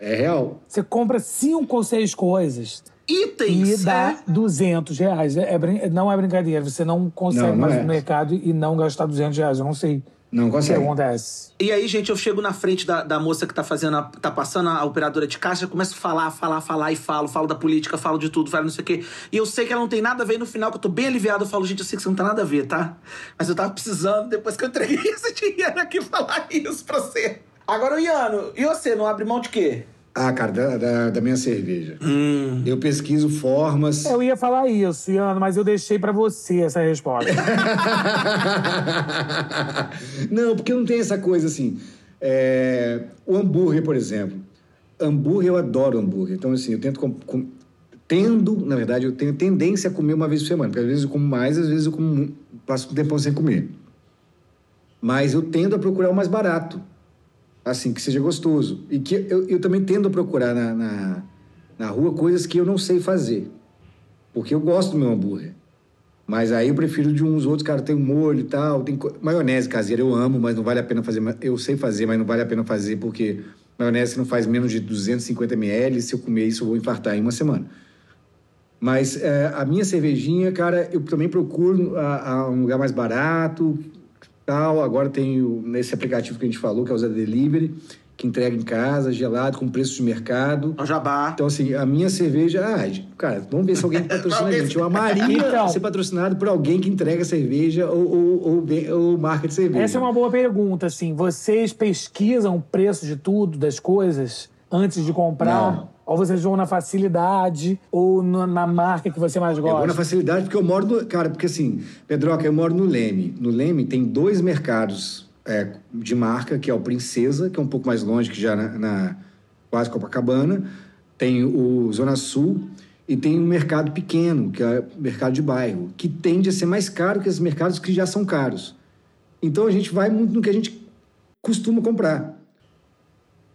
Speaker 1: É real.
Speaker 5: Você compra cinco ou seis coisas
Speaker 2: Itens.
Speaker 5: e dá
Speaker 2: é. 200
Speaker 5: 200 reais. É, é não é brincadeira. Você não consegue
Speaker 1: Não, não
Speaker 5: mais
Speaker 1: é.
Speaker 5: ir no mercado e não gastar 200 reais. Eu não sei
Speaker 1: Não consegue.
Speaker 5: acontece.
Speaker 2: E aí, gente, eu chego na frente da, da moça que tá fazendo, a- tá passando a operadora de caixa, começo a falar, falar, falar e falo, falo da política, falo de tudo, falo não sei o quê. E eu sei que ela não tem nada a ver, e no final, que eu tô bem aliviado, eu falo, gente, eu sei que você não tem nada a ver, tá? Mas eu tava precisando, depois que eu entreguei esse dinheiro aqui, falar isso pra você. Agora, Iano, e você, não abre mão de quê?
Speaker 1: Ah, cara, da, da, da minha cerveja.
Speaker 2: Hum.
Speaker 1: Eu pesquiso formas.
Speaker 5: Eu ia falar isso, Iano, mas eu deixei pra você essa resposta.
Speaker 1: não, porque não tem essa coisa assim. É, O hambúrguer, por exemplo. Hambúrguer, eu adoro hambúrguer. Então, assim, eu tento com- com- tendo, na verdade, eu tenho tendência a comer uma vez por semana, porque às vezes eu como mais, às vezes eu como, passo um tempão sem comer. Mas eu tendo a procurar o mais barato, assim, que seja gostoso. E que eu, eu também tendo a procurar na, na, na rua coisas que eu não sei fazer, porque eu gosto do meu hambúrguer. Mas aí eu prefiro de uns outros, cara, tem molho e tal, tem maionese caseira, eu amo, mas não vale a pena fazer. Eu sei fazer, mas não vale a pena fazer porque maionese não faz menos de 250 ml, se eu comer isso eu vou infartar em uma semana. Mas é, a minha cervejinha, cara, eu também procuro a, a um lugar mais barato, tal. Agora tem o- nesse aplicativo que a gente falou, que é o Zé Delivery, que entrega em casa, gelado, com preço de mercado.
Speaker 2: O jabá.
Speaker 1: Então, assim, a minha cerveja. Ah, cara, vamos ver se alguém patrocina a gente. Eu amaria
Speaker 5: Então.
Speaker 1: ser patrocinado por alguém que entrega cerveja ou, ou, ou, ou marca de cerveja.
Speaker 5: Essa é uma boa pergunta, assim. Vocês pesquisam o preço de tudo, das coisas, antes de comprar?
Speaker 1: Não.
Speaker 5: Ou vocês vão na facilidade ou no- na marca que você mais
Speaker 1: Eu vou na
Speaker 5: gosta?
Speaker 1: facilidade porque eu moro no. Cara, porque assim, Pedroca, eu moro no Leme. No Leme tem dois mercados é, de marca, que é o Princesa, que é um pouco mais longe, que já na, na quase Copacabana. Tem o Zona Sul e tem um mercado pequeno, que é o mercado de bairro, que tende a ser mais caro que esses mercados que já são caros. Então a gente vai muito no que a gente costuma comprar.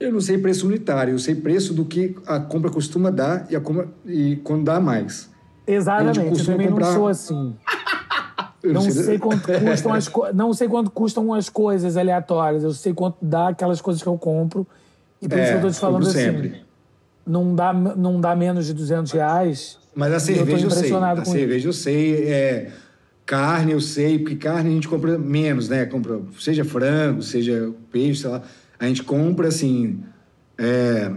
Speaker 1: Eu não sei preço unitário, eu sei preço do que a compra costuma dar e, a compra, e quando dá mais.
Speaker 5: Exatamente,
Speaker 1: gente
Speaker 5: eu também
Speaker 1: comprar-
Speaker 5: não sou assim.
Speaker 1: Eu
Speaker 5: Não sei quanto custam as co... não sei quanto custam as coisas aleatórias. Eu sei quanto dá aquelas coisas que eu compro. E por isso que eu tô te falando
Speaker 1: compro
Speaker 5: assim.
Speaker 1: É, sempre.
Speaker 5: Não dá, não dá menos de 200 reais.
Speaker 1: Mas a
Speaker 5: Eu
Speaker 1: cerveja eu, sei.
Speaker 5: impressionado
Speaker 1: A cerveja eu sei. É, carne eu sei, porque carne a gente compra menos, né? Compra, seja frango, seja peixe, sei lá. A gente compra assim. É,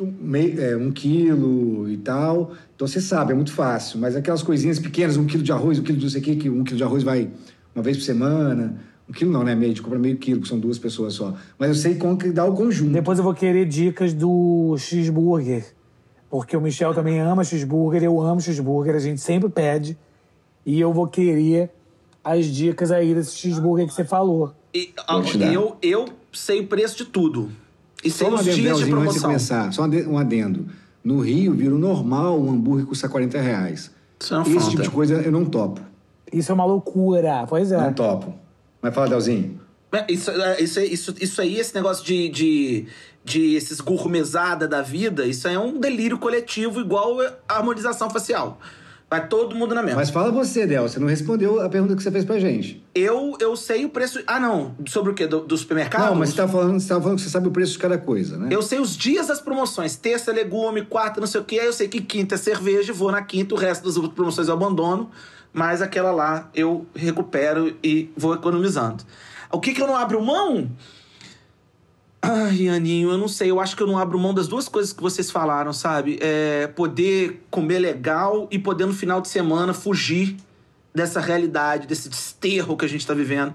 Speaker 1: um é, um quilo e tal. Então você sabe, é muito fácil. Mas aquelas coisinhas pequenas, um quilo de arroz, um quilo de não sei o quê, que um quilo de arroz vai uma vez por semana. Um quilo não, né? Meio, a gente compra meio quilo, porque são duas pessoas só. Mas eu sei como que dá o conjunto.
Speaker 5: Depois eu vou querer dicas do cheeseburger. Porque o Michel também ama cheeseburger, eu amo cheeseburger, a gente sempre pede. E eu vou querer as dicas aí desse cheeseburger que você falou.
Speaker 2: E, eu, eu sei o preço de tudo. E sei
Speaker 1: Só um
Speaker 2: os dias de
Speaker 1: adendozinho antes de
Speaker 2: promoção.
Speaker 1: começar, só um ade- adendo. No Rio, virou normal um hambúrguer custar 40 reais.
Speaker 2: Isso é uma
Speaker 1: Esse
Speaker 2: falta.
Speaker 1: tipo de coisa eu não topo.
Speaker 5: Isso é uma loucura, pois é.
Speaker 1: Não topo. Mas fala, Delzinho.
Speaker 2: É, Isso, é, isso, isso, isso aí, esse negócio de, de, de esses gourmezada da vida, isso aí é um delírio coletivo igual a harmonização facial. Vai todo mundo na mesma.
Speaker 1: Mas fala você, Del. Você não respondeu a pergunta que você fez pra gente.
Speaker 2: Eu, eu sei o preço. Ah, não. Sobre o quê? Do, do supermercado?
Speaker 1: Não, mas você tava, falando, você tava falando que você sabe o preço de cada coisa, né?
Speaker 2: Eu sei os dias das promoções. Terça, legume, quarta, não sei o quê. Aí eu sei que quinta é cerveja, vou na quinta, o resto das outras promoções eu abandono. Mas aquela lá eu recupero e vou economizando. O que, que eu não abro mão? Ai, Aninho, eu não sei. Eu acho que eu não abro mão das duas coisas que vocês falaram, sabe? É poder comer legal e poder no final de semana fugir dessa realidade, desse desterro que a gente tá vivendo,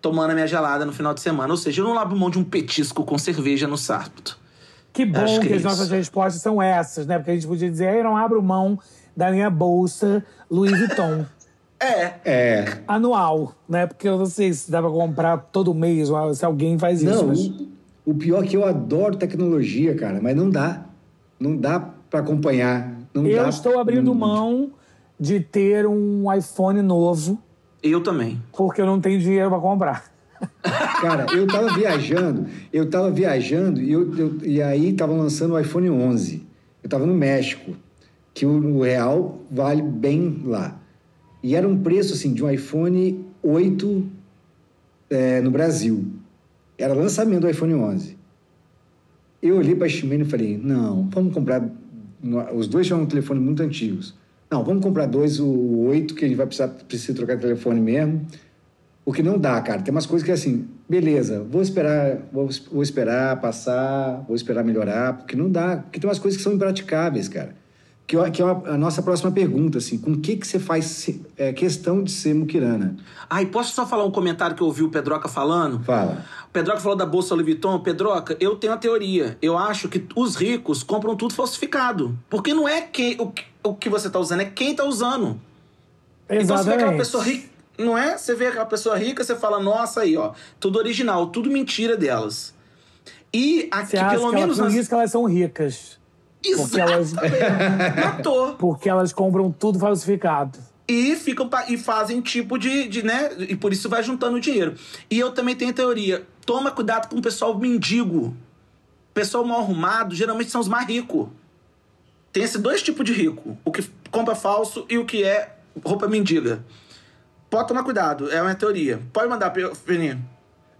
Speaker 2: tomando a minha gelada no final de semana. Ou seja, eu não abro mão de um petisco com cerveja no sábado.
Speaker 5: Que bom
Speaker 2: Acho
Speaker 5: que,
Speaker 2: que é
Speaker 5: as
Speaker 2: isso.
Speaker 5: nossas respostas são essas, né? Porque a gente podia dizer, eu não abro mão da minha bolsa Louis Vuitton
Speaker 2: É,
Speaker 1: É.
Speaker 5: anual, né? Porque eu não sei se dá pra comprar todo mês, ou se alguém faz isso.
Speaker 1: Não,
Speaker 5: mas-
Speaker 1: o, pior é que eu adoro tecnologia, cara, mas não dá. Não dá pra acompanhar. Não
Speaker 5: Eu
Speaker 1: dá-
Speaker 5: estou abrindo mão de ter um iPhone novo,
Speaker 2: eu também.
Speaker 5: porque eu não tenho dinheiro pra comprar.
Speaker 1: Cara, eu tava viajando, eu tava viajando e, eu, eu- e aí tava lançando o iPhone 11. Eu tava no México, que o, o real vale bem lá. E era um preço, assim, de um iPhone 8 é, no Brasil. Era lançamento do iPhone 11. Eu olhei para a Ximena e falei, não, vamos comprar... Os dois são um telefone muito antigos. Não, vamos comprar dois, o 8, que a gente vai precisar, precisa trocar de telefone mesmo. Porque não dá, cara. Tem umas coisas que é assim, beleza, vou esperar, vou, vou esperar passar, vou esperar melhorar, porque não dá. Porque tem umas coisas que são impraticáveis, cara. Que, que é a nossa próxima pergunta, assim, com o que, que você faz é, questão de ser muquirana?
Speaker 2: Ai, posso só falar um comentário que eu ouvi o Pedroca falando?
Speaker 1: Fala.
Speaker 2: Pedroca falou da Bolsa Louis Vuitton. Pedroca, eu tenho uma teoria. Eu acho que os ricos compram tudo falsificado. Porque não é quem, o, que- o que você tá usando, é quem tá usando. Então você vê aquela pessoa rica, não é? Você vê aquela pessoa rica, você fala, nossa, aí, ó, tudo original, tudo mentira delas. E aqui, pelo
Speaker 5: que ela,
Speaker 2: menos.
Speaker 5: por
Speaker 2: nas-
Speaker 5: isso que elas são ricas. Porque elas-
Speaker 2: Exatamente. Matou.
Speaker 5: Porque elas compram tudo falsificado.
Speaker 2: E ficam e fazem tipo de, de, né? E por isso vai juntando dinheiro. E eu também tenho teoria. Toma cuidado com o pessoal mendigo. Pessoal mal arrumado geralmente são os mais ricos. Tem esses dois tipos de rico: o que compra falso e o que é roupa mendiga. Pode tomar cuidado, é uma teoria. Pode mandar, Peninha.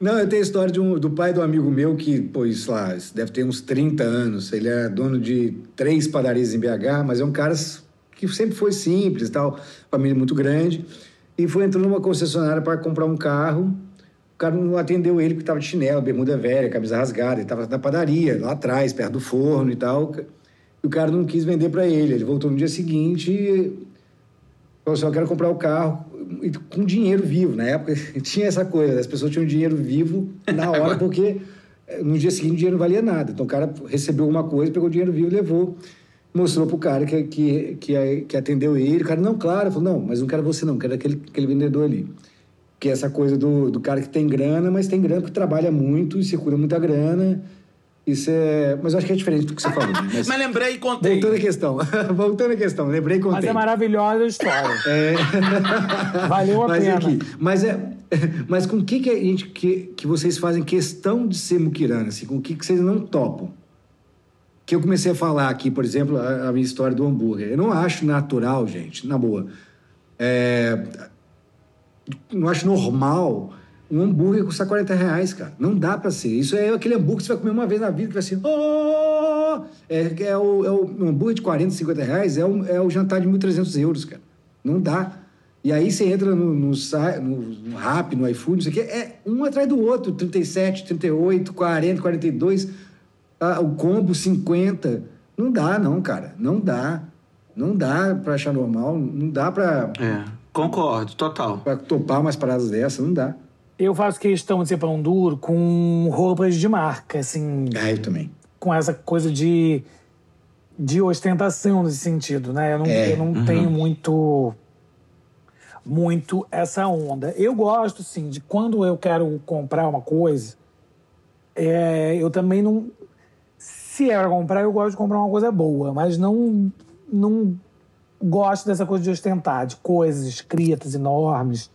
Speaker 1: Não, eu tenho a história de um- do pai um amigo meu que, pois lá, deve ter uns 30 anos. Ele é dono de três padarias em BH, mas é um cara que sempre foi simples tal, família muito grande. E foi entrando numa concessionária para comprar um carro. O cara não atendeu ele porque estava de chinelo, bermuda velha, camisa rasgada. Ele estava na padaria, lá atrás, perto do forno e tal. E o cara não quis vender para ele. Ele voltou no dia seguinte e falou assim: Eu quero comprar o carro e com dinheiro vivo. Na época tinha essa coisa, as pessoas tinham dinheiro vivo na hora, porque eh, no dia seguinte o dinheiro não valia nada. Então o cara recebeu uma coisa, pegou o dinheiro vivo e levou. Mostrou pro cara que, que, que, que atendeu ele. O cara, não, claro. Falou, não, mas não quero você não, quero aquele, aquele vendedor ali. Que é essa coisa do, do cara que tem grana, mas tem grana porque trabalha muito e segura muita grana. Isso é... Mas eu acho que é diferente do que você falou. né? Mas,
Speaker 2: Mas lembrei e contei.
Speaker 1: voltando à questão. voltando à questão. Lembrei e contei.
Speaker 5: Mas é maravilhosa a história. Valeu a
Speaker 1: mas
Speaker 5: pena.
Speaker 1: aqui, mas é, mas com o que que a gente que, que vocês fazem questão de ser muquirana, assim, com o que que vocês não topam? Que eu comecei a falar aqui, por exemplo, a, a minha história do hambúrguer. Eu não acho natural, gente, na boa. É, não acho normal um hambúrguer custar 40 reais, cara. Não dá pra ser. Isso é aquele hambúrguer que você vai comer uma vez na vida que vai ser. "Oh!" É, é, o, é o um hambúrguer de 40, 50 reais é o, é o jantar de 1.300 euros, cara. Não dá. E aí você entra no, no, no, no Rap, no iFood, não sei o quê, é um atrás do outro. 37, 38, 40, 42. Ah, o combo 50. Não dá, não, cara. Não dá. Não dá pra achar normal. Não dá pra,
Speaker 2: É, concordo, total.
Speaker 1: pra topar umas paradas dessas. Não dá.
Speaker 5: Eu faço questão de ser pão duro com roupas de marca, assim,
Speaker 1: Ah, eu também.
Speaker 5: com essa coisa de, de ostentação nesse sentido, né? Eu não,
Speaker 1: É,
Speaker 5: eu não tenho muito muito essa onda. Eu gosto, sim, de quando eu quero comprar uma coisa, é, eu também não. Se é pra comprar, eu gosto de comprar uma coisa boa, mas não, não gosto dessa coisa de ostentar, de coisas escritas enormes,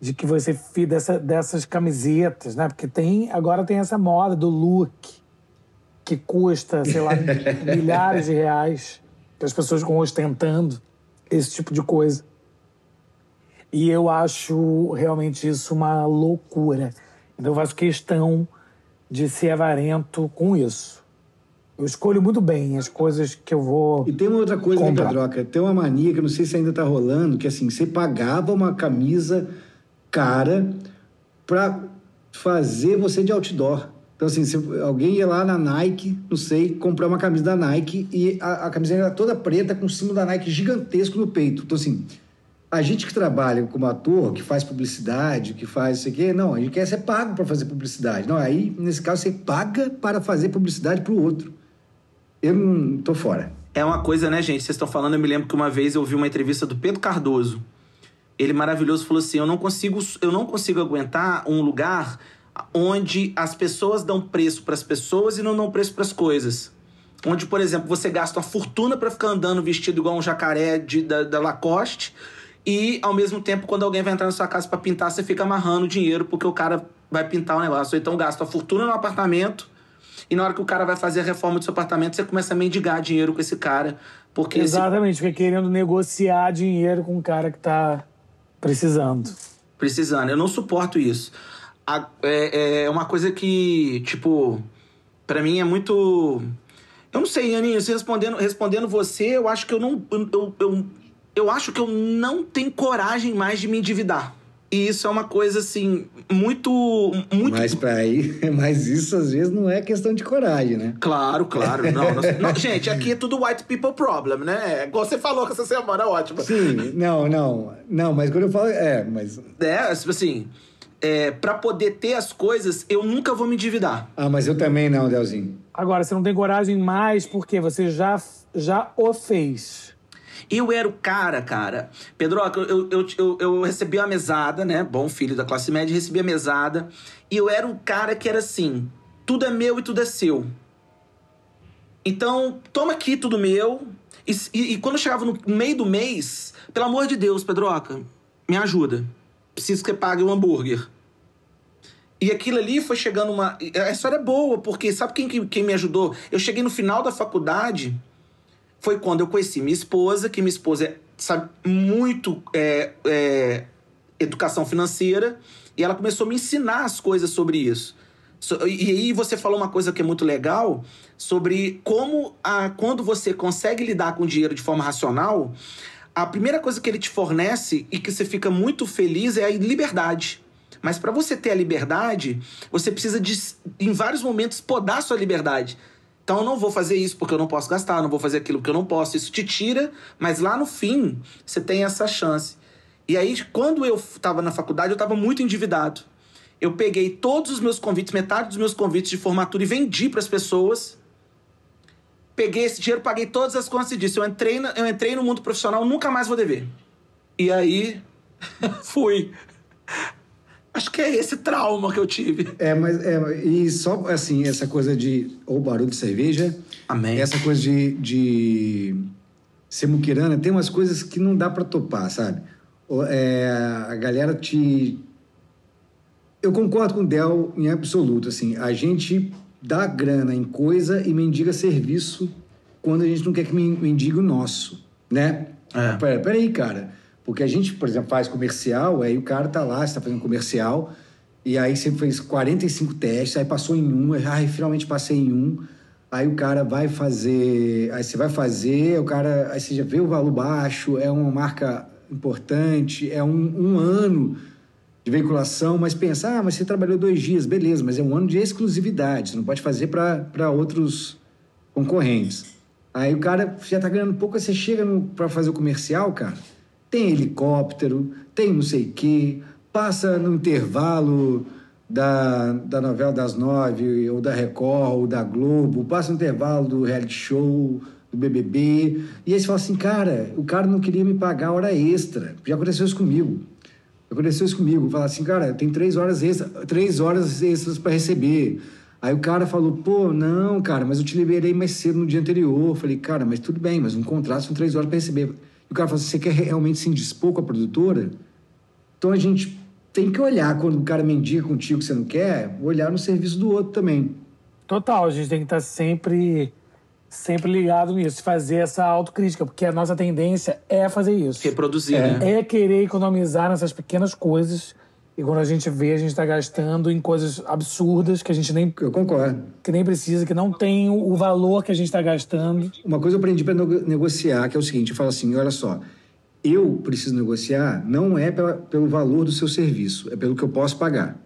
Speaker 5: de que você fi dessa, dessas camisetas, né? Porque tem agora tem essa moda do look que custa, sei lá, milhares de reais, que as pessoas ficam ostentando esse tipo de coisa. E eu acho realmente isso uma loucura. Então eu faço questão de ser avarento com isso. Eu escolho muito bem as coisas que eu vou.
Speaker 1: E tem uma outra coisa, né,
Speaker 5: Comprar.
Speaker 1: Pedroca? Tem uma mania que eu não sei se ainda tá rolando, que assim, você pagava uma camisa cara pra fazer você de outdoor. Então, assim, se alguém ia lá na Nike, não sei, comprar uma camisa da Nike e a, a camisa era toda preta com o símbolo da Nike gigantesco no peito. Então, assim, a gente que trabalha como ator, que faz publicidade, que faz isso aqui, não, a gente quer ser pago para fazer publicidade. Não, aí, nesse caso, você paga para fazer publicidade para o outro. Eu não tô fora.
Speaker 2: É uma coisa, né, gente? Vocês estão falando, eu me lembro que uma vez eu ouvi uma entrevista do Pedro Cardoso. Ele maravilhoso falou assim: "Eu não consigo, eu não consigo aguentar um lugar onde as pessoas dão preço para as pessoas e não dão preço para as coisas. Onde, por exemplo, você gasta uma fortuna para ficar andando vestido igual um jacaré de, da, da Lacoste e, ao mesmo tempo, quando alguém vai entrar na sua casa para pintar, você fica amarrando dinheiro porque o cara vai pintar o negócio. Ou então gasta uma fortuna no apartamento e na hora que o cara vai fazer a reforma do seu apartamento, você começa a mendigar dinheiro com esse cara. Porque esse
Speaker 5: Exatamente, fica querendo negociar dinheiro com o cara que tá precisando.
Speaker 2: precisando. Eu não suporto isso. A- é, é uma coisa que, tipo, pra mim é muito. Eu não sei, Aninha, se respondendo, respondendo você, eu acho que eu não. Eu, eu, eu, eu acho que eu não tenho coragem mais de me endividar. E isso é uma coisa, assim, muito. muito
Speaker 1: Mas para aí, mas isso às vezes não é questão de coragem, né?
Speaker 2: Claro, claro. Não, nós- não, gente, aqui é tudo white people problem, né? É Igual você falou que essa semana é ótima.
Speaker 1: Sim, não, não, não, mas quando eu falo, é, mas
Speaker 2: É, tipo assim, é, para poder ter as coisas, eu nunca vou me endividar.
Speaker 1: ah, mas eu também não, Delzinho.
Speaker 5: Agora, você não tem coragem mais porque você já, já o fez.
Speaker 2: Eu era o cara, cara. Pedroca, eu, eu, eu, eu recebi a mesada, né? Bom filho da classe média, recebi a mesada. E eu era o cara que era assim: tudo é meu e tudo é seu. Então, toma aqui tudo meu. E, e- e quando chegava no meio do mês, pelo amor de Deus, Pedroca, me ajuda. Preciso que você pague um hambúrguer. E aquilo ali foi chegando uma. A história é boa, porque sabe quem, que- quem me ajudou? Eu cheguei no final da faculdade, foi quando eu conheci minha esposa, que minha esposa é, sabe muito é, é, educação financeira, e ela começou a me ensinar as coisas sobre isso. So- E aí você falou uma coisa que é muito legal sobre como a, quando você consegue lidar com o dinheiro de forma racional, a primeira coisa que ele te fornece e que você fica muito feliz é a liberdade. Mas para você ter a liberdade, você precisa de, em vários momentos, podar sua liberdade. Então eu não vou fazer isso porque eu não posso gastar, não vou fazer aquilo porque eu não posso. Isso te tira, mas lá no fim, você tem essa chance. E aí, quando eu estava na faculdade, eu estava muito endividado. Eu peguei todos os meus convites, metade dos meus convites de formatura e vendi para as pessoas. Peguei esse dinheiro, paguei todas as contas e disse: eu entrei, na- eu entrei no mundo profissional, nunca mais vou dever. E aí, fui. Acho que é esse trauma que eu tive.
Speaker 1: É, mas é, e só assim, essa coisa de ou barulho de cerveja,
Speaker 2: Amém.
Speaker 1: essa coisa de, de ser muquirana, tem umas coisas que não dá pra topar, sabe? É, a galera te. Eu concordo com o Del em absoluto, assim, a gente dá grana em coisa e mendiga serviço quando a gente não quer que men- mendigue o nosso, né?
Speaker 2: É.
Speaker 1: Pera, peraí, cara. Porque a gente, por exemplo, faz comercial, aí o cara tá lá, você tá fazendo comercial, e aí você fez 45 testes, aí passou em um, aí finalmente passei em um. Aí o cara vai fazer, aí você vai fazer, o cara, aí você já vê o valor baixo, é uma marca importante, é um, um ano de veiculação, mas pensa, ah, mas você trabalhou dois dias, beleza, mas é um ano de exclusividade, você não pode fazer para outros concorrentes. Aí o cara já tá ganhando pouco, aí você chega para fazer o comercial, cara, tem helicóptero, tem não sei o quê, passa no intervalo da, da novela das nove, ou da Record, ou da Globo, passa no intervalo do reality show, do BBB, e aí você fala assim, cara, o cara não queria me pagar hora extra. Já aconteceu isso comigo. Aconteceu isso comigo. Falar assim, cara, tem três horas, extra, três horas extras para receber. Aí o cara falou, pô, não, cara, mas eu te liberei mais cedo no dia anterior. Eu falei, cara, mas tudo bem, mas um contrato são três horas para receber. E o cara falou assim, você quer realmente se indispor com a produtora? Então a gente tem que olhar quando o cara mendiga contigo que você não quer, olhar no serviço do outro também.
Speaker 5: Total, a gente tem que estar sempre, sempre ligado nisso, fazer essa autocrítica, porque a nossa tendência é fazer isso.
Speaker 2: Reproduzir, né?
Speaker 5: É querer economizar nessas pequenas coisas. E quando a gente vê, a gente está gastando em coisas absurdas que a gente nem,
Speaker 1: Eu concordo.
Speaker 5: que nem precisa, que não tem o valor que a gente está gastando.
Speaker 1: Uma coisa eu aprendi para negociar, que é o seguinte, eu falo assim, olha só, eu preciso negociar não é pela, pelo valor do seu serviço, é pelo que eu posso pagar.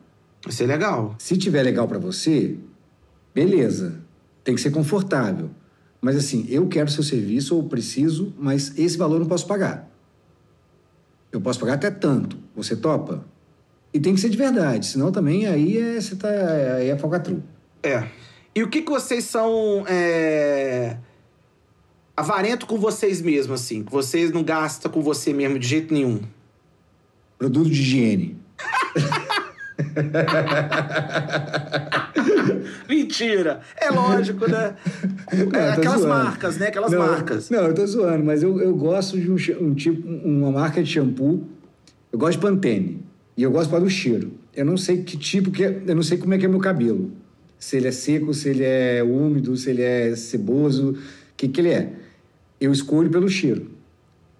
Speaker 2: Isso é legal.
Speaker 1: Se tiver legal para você, beleza, tem que ser confortável. Mas assim, eu quero seu serviço ou preciso, mas esse valor eu não posso pagar. Eu posso pagar até tanto. Você topa? E tem que ser de verdade, senão também aí é, você tá, aí é falcatrua.
Speaker 2: É. E o que, que vocês são é... avarento com vocês mesmos, assim? Que vocês não gastam com você mesmo de jeito nenhum?
Speaker 1: Produto de higiene.
Speaker 2: Mentira! É lógico, né?
Speaker 1: Não,
Speaker 2: aquelas
Speaker 1: zoando.
Speaker 2: marcas, né? Aquelas
Speaker 1: não,
Speaker 2: marcas.
Speaker 1: Não, eu tô zoando, mas eu, eu gosto de um, um tipo, uma marca de shampoo. Eu gosto de Pantene. E eu gosto para do cheiro. Eu não sei que tipo que é, eu não sei como é que é meu cabelo. Se ele é seco, se ele é úmido, se ele é ceboso, o que que ele é. Eu escolho pelo cheiro.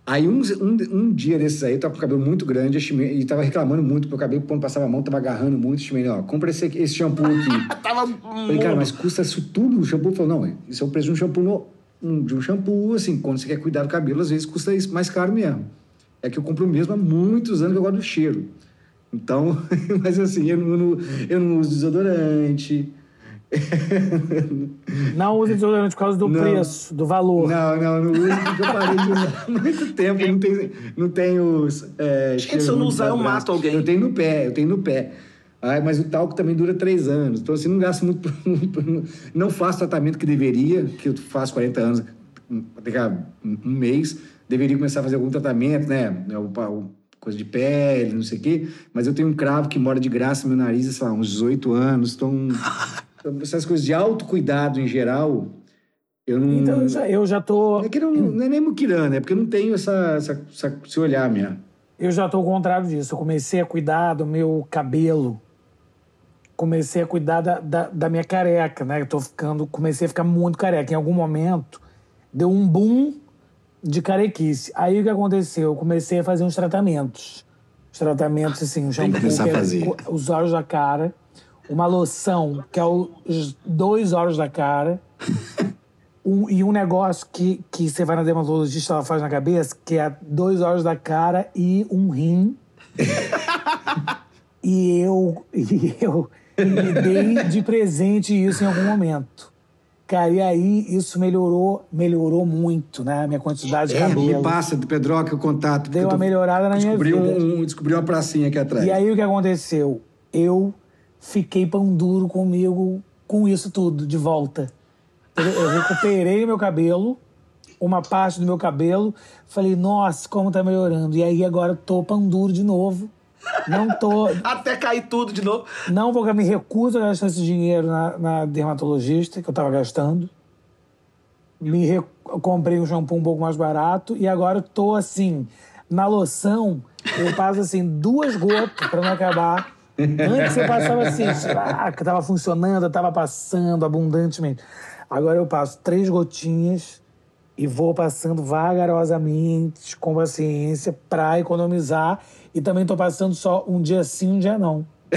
Speaker 1: Aí um, um, um dia desses aí, eu tava com o cabelo muito grande e tava reclamando muito, porque o cabelo, quando passava a mão, tava agarrando muito. Chimene, ó, compra esse, esse shampoo aqui.
Speaker 2: Tava
Speaker 1: Falei, cara, mas custa isso tudo? O shampoo falou, não, isso é o preço de um shampoo, no- um- de um shampoo, assim, quando você quer cuidar do cabelo, às vezes custa isso mais caro mesmo. É que eu compro mesmo há muitos anos que eu gosto do cheiro. Então, mas assim, eu não, eu não, eu não uso desodorante.
Speaker 5: Não use desodorante por causa do
Speaker 1: Não.
Speaker 5: preço, do valor.
Speaker 1: Não, não, não uso porque eu parei de usar há muito tempo. Não tenho, não tenho é,
Speaker 2: Gente, se eu não usar, eu mato alguém.
Speaker 1: Eu tenho no pé, eu tenho no pé. Ai, mas o talco também dura três anos. Então, assim, não gasto muito. não faço tratamento que deveria, que eu faço 40 anos, daqui a um mês. Deveria começar a fazer algum tratamento, né? O- o- Coisa de pele, não sei o quê. Mas eu tenho um cravo que mora de graça no meu nariz há, sei lá, uns 18 anos. Então, essas coisas de autocuidado em geral, Eu não.
Speaker 5: Então eu já, tô.
Speaker 1: É que não, não é nem muquirana, é porque eu não tenho essa, essa, essa, esse olhar mesmo.
Speaker 5: Eu já tô ao contrário disso. Eu comecei a cuidar do meu cabelo. Comecei a cuidar da, da, da minha careca, né? Eu tô ficando. Comecei a ficar muito careca. Em algum momento, deu um boom de carequice. Aí o que aconteceu? Eu comecei a fazer uns tratamentos. Os tratamentos, assim, um
Speaker 3: que
Speaker 5: shampoo,
Speaker 3: começar a
Speaker 5: é os olhos da cara, uma loção, que é os dois olhos da cara, um- e um negócio que, que você vai na dermatologista, ela faz na cabeça, que é dois olhos da cara e um rim. e eu, e eu me dei de presente isso em algum momento. Cara, e aí isso melhorou, melhorou muito, né? A minha quantidade de
Speaker 1: É,
Speaker 5: cabelo.
Speaker 1: me passa Pedroca o contato.
Speaker 5: Deu
Speaker 1: eu
Speaker 5: uma melhorada na minha vida.
Speaker 1: Um, descobri uma pracinha aqui atrás.
Speaker 5: E aí o que aconteceu? Eu fiquei pão duro comigo com isso tudo, de volta. Eu, eu recuperei meu cabelo, uma parte do meu cabelo, falei, nossa, como tá melhorando. E aí agora eu tô pão duro de novo. Não tô.
Speaker 2: Até cair tudo de novo.
Speaker 5: Não vou me recuso a gastar esse dinheiro na, na dermatologista que eu tava gastando. Me comprei um shampoo um pouco mais barato e agora eu tô assim, na loção, eu passo assim duas gotas para não acabar. Antes eu passava assim, ah, que tava funcionando, eu tava passando abundantemente. Agora eu passo três gotinhas e vou passando vagarosamente, com paciência, para economizar. E também tô passando só um dia sim, um dia não.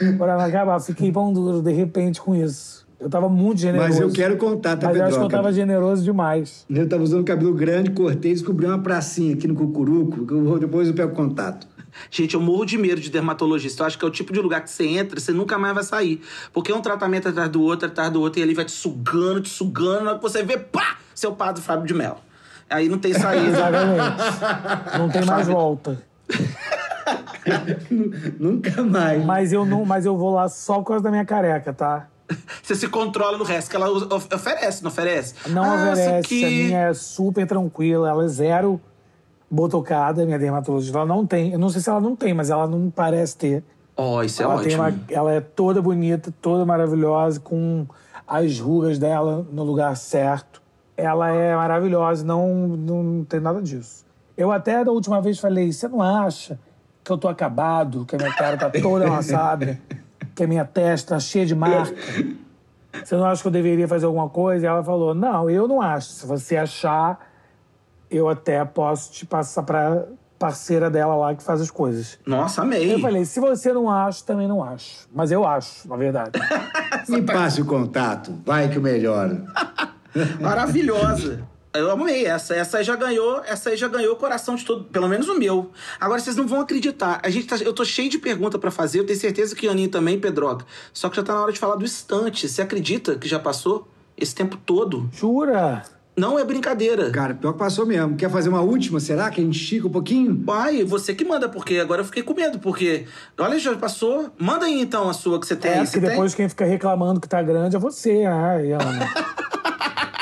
Speaker 5: Não acabar, fiquei pão duro de repente com isso. Eu tava muito generoso.
Speaker 1: Mas eu quero contar, tá,
Speaker 5: Mas eu acho que eu tava generoso demais.
Speaker 1: Eu tava usando cabelo grande, cortei, descobri uma pracinha aqui no Cucuruco, que eu vou- depois eu pego contato.
Speaker 2: Gente, eu morro de medo de dermatologista. Eu acho que é o tipo de lugar que você entra, você nunca mais vai sair. Porque é um tratamento atrás do outro, atrás do outro, e ele vai te sugando, te sugando. Na hora que você vê, pá! Seu padre Fábio de Mello. Aí não tem saída.
Speaker 5: Exatamente. não tem mais volta.
Speaker 1: Nunca mais.
Speaker 5: Mas eu, não, mas eu vou lá só por causa da minha careca, tá?
Speaker 2: você se controla no resto, que ela of- oferece, não oferece?
Speaker 5: Não
Speaker 2: ah,
Speaker 5: oferece.
Speaker 2: aqui-
Speaker 5: A minha é super tranquila. Ela é zero botocada, minha dermatologista. Ela não tem. Eu não sei se ela não tem, mas ela não parece ter.
Speaker 2: Ó, isso é
Speaker 5: ela,
Speaker 2: ótimo.
Speaker 5: tem uma, ela é toda bonita, toda maravilhosa, com as rugas dela no lugar certo. Ela é maravilhosa, não, não tem nada disso. Eu até da última vez falei: você não acha que eu tô acabado, que a minha cara tá toda amassada, que a minha testa tá cheia de marca? Você não acha que eu deveria fazer alguma coisa? E ela falou: não, eu não acho. Se você achar, eu até posso te passar pra parceira dela lá que faz as coisas.
Speaker 2: Nossa, amei.
Speaker 5: Eu falei, se você não acha, também não acho. Mas eu acho, na verdade.
Speaker 1: Me passe o contato, vai que eu melhoro.
Speaker 2: Maravilhosa. Eu amei essa. Essa aí já ganhou, essa aí já ganhou o coração de todo, pelo menos o meu. Agora vocês não vão acreditar. A gente tá- eu tô cheio de pergunta pra fazer, eu tenho certeza que o Aninho também, Pedroca. Só que já tá na hora de falar do estante. Você acredita que já passou esse tempo todo?
Speaker 5: Jura?
Speaker 2: Não é brincadeira.
Speaker 1: Cara, pior que passou mesmo. Quer fazer uma última? Será que a gente estica um pouquinho?
Speaker 2: Pai, você que manda, porque agora eu fiquei com medo, porque. Olha, já passou. Manda aí então a sua que você tem.
Speaker 5: É,
Speaker 2: aí. Você
Speaker 5: depois quem fica reclamando que tá grande é você, ai, Ana.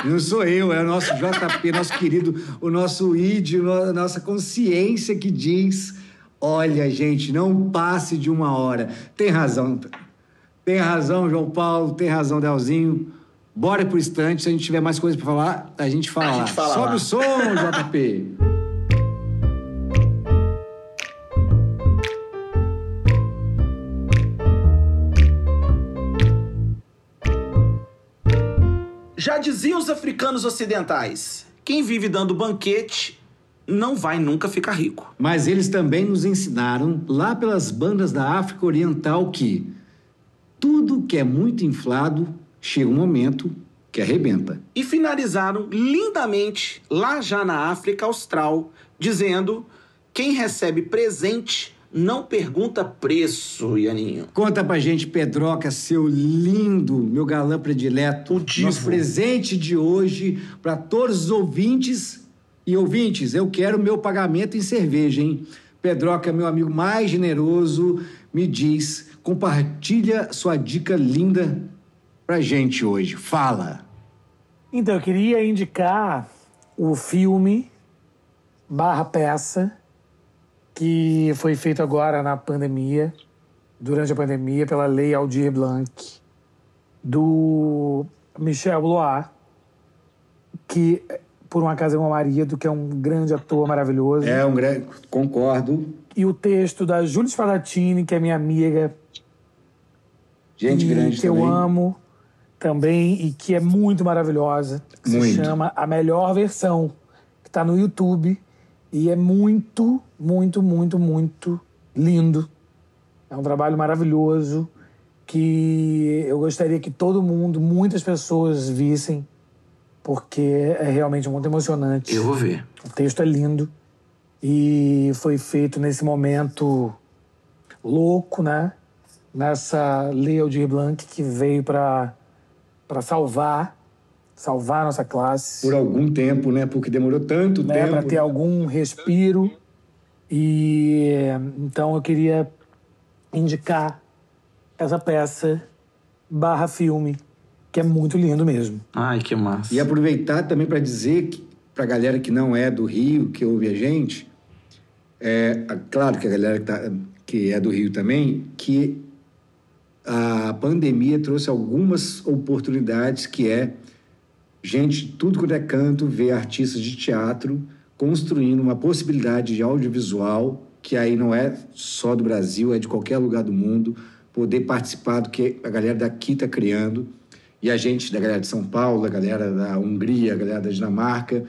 Speaker 1: Não sou eu, é o nosso JP, nosso querido, o nosso ID, o no- a nossa consciência que diz: olha, gente, não passe de uma hora. Tem razão. Tem razão, João Paulo, tem razão, Delzinho. Bora pro instante, se a gente tiver mais coisas pra falar, a gente fala.
Speaker 2: A gente fala
Speaker 1: Sobe
Speaker 2: lá.
Speaker 1: o som, JP.
Speaker 2: Já diziam os africanos ocidentais: quem vive dando banquete não vai nunca ficar rico.
Speaker 1: Mas eles também nos ensinaram, lá pelas bandas da África Oriental, que tudo que é muito inflado chega um momento que arrebenta.
Speaker 2: E finalizaram lindamente lá já na África Austral, dizendo: quem recebe presente não pergunta preço, Ianinho.
Speaker 1: Conta pra gente, Pedroca, seu lindo, meu galã predileto.
Speaker 2: O divo.
Speaker 1: Nosso presente de hoje para todos os ouvintes. E ouvintes, eu quero meu pagamento em cerveja, hein? Pedroca, meu amigo mais generoso, me diz, compartilha sua dica linda pra gente hoje. Fala.
Speaker 5: Então, eu queria indicar o filme barra peça que foi feito agora na pandemia, durante a pandemia, pela Lei Aldir Blanc, do Michel Blois, que por um acaso é meu marido, que é um grande ator maravilhoso.
Speaker 1: É um grande. Concordo.
Speaker 5: E o texto da Júlia Spadatini, que é minha amiga,
Speaker 1: Gente grande
Speaker 5: que
Speaker 1: também.
Speaker 5: eu amo também e que é muito maravilhosa. Que se
Speaker 1: Muito.
Speaker 5: chama A Melhor Versão, que está no YouTube e é muito, muito, muito, muito lindo. É um trabalho maravilhoso que eu gostaria que todo mundo, muitas pessoas vissem, porque é realmente muito emocionante.
Speaker 2: Eu vou ver.
Speaker 5: O texto é lindo e foi feito nesse momento louco, né? Nessa Lei Aldir Blanc que veio para para salvar, salvar a nossa classe,
Speaker 1: Por algum tempo, né? Porque demorou tanto
Speaker 5: né?
Speaker 1: tempo.
Speaker 5: Para ter algum respiro. E então eu queria indicar essa peça barra filme que é muito lindo mesmo.
Speaker 2: Ai, que massa.
Speaker 1: E aproveitar também para dizer que, para a galera que não é do Rio, que ouve a gente, é, claro que a galera que, tá- que é do Rio também, que a pandemia trouxe algumas oportunidades que é gente, tudo quanto é canto, ver artistas de teatro construindo uma possibilidade de audiovisual que aí não é só do Brasil, é de qualquer lugar do mundo, poder participar do que a galera daqui está criando e a gente da galera de São Paulo, galera da Hungria, galera da Dinamarca,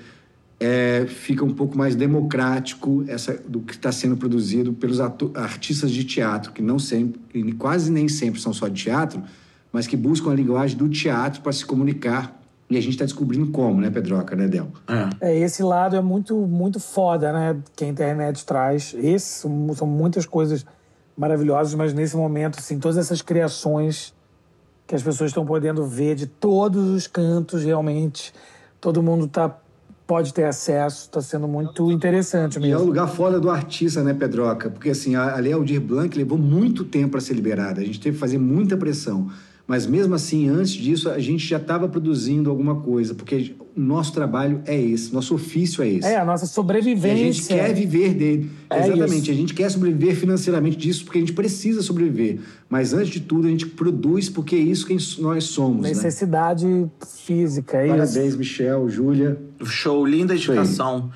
Speaker 1: é, fica um pouco mais democrático essa, do que está sendo produzido pelos artistas de teatro, que não sempre, quase nem sempre são só de teatro, mas que buscam a linguagem do teatro para se comunicar. E a gente está descobrindo como, né, Pedroca, né, Del?
Speaker 2: É.
Speaker 5: É, esse lado é muito, muito foda, né? Que a internet traz. Esses são, muitas coisas maravilhosas, mas nesse momento, assim, todas essas criações que as pessoas estão podendo ver de todos os cantos, realmente, todo mundo tá, pode ter acesso, está sendo muito interessante
Speaker 1: E é o
Speaker 5: mesmo.
Speaker 1: lugar fora do artista, né, Pedroca? Porque, assim, a a Lei Aldir Blanc levou muito tempo para ser liberada. A gente teve que fazer muita pressão. Mas, mesmo assim, antes disso, a gente já estava produzindo alguma coisa. Porque o nosso trabalho é esse, nosso ofício é esse.
Speaker 5: É, a nossa
Speaker 1: E
Speaker 5: sobrevivência.
Speaker 1: a gente quer viver dele.
Speaker 5: É
Speaker 1: Exatamente.
Speaker 5: isso.
Speaker 1: A gente quer sobreviver financeiramente disso porque a gente precisa sobreviver. Mas antes de tudo, a gente produz porque é isso que nós somos. Né?
Speaker 5: Necessidade física, é isso.
Speaker 1: Parabéns, Michel, Júlia.
Speaker 2: Show, linda indicação.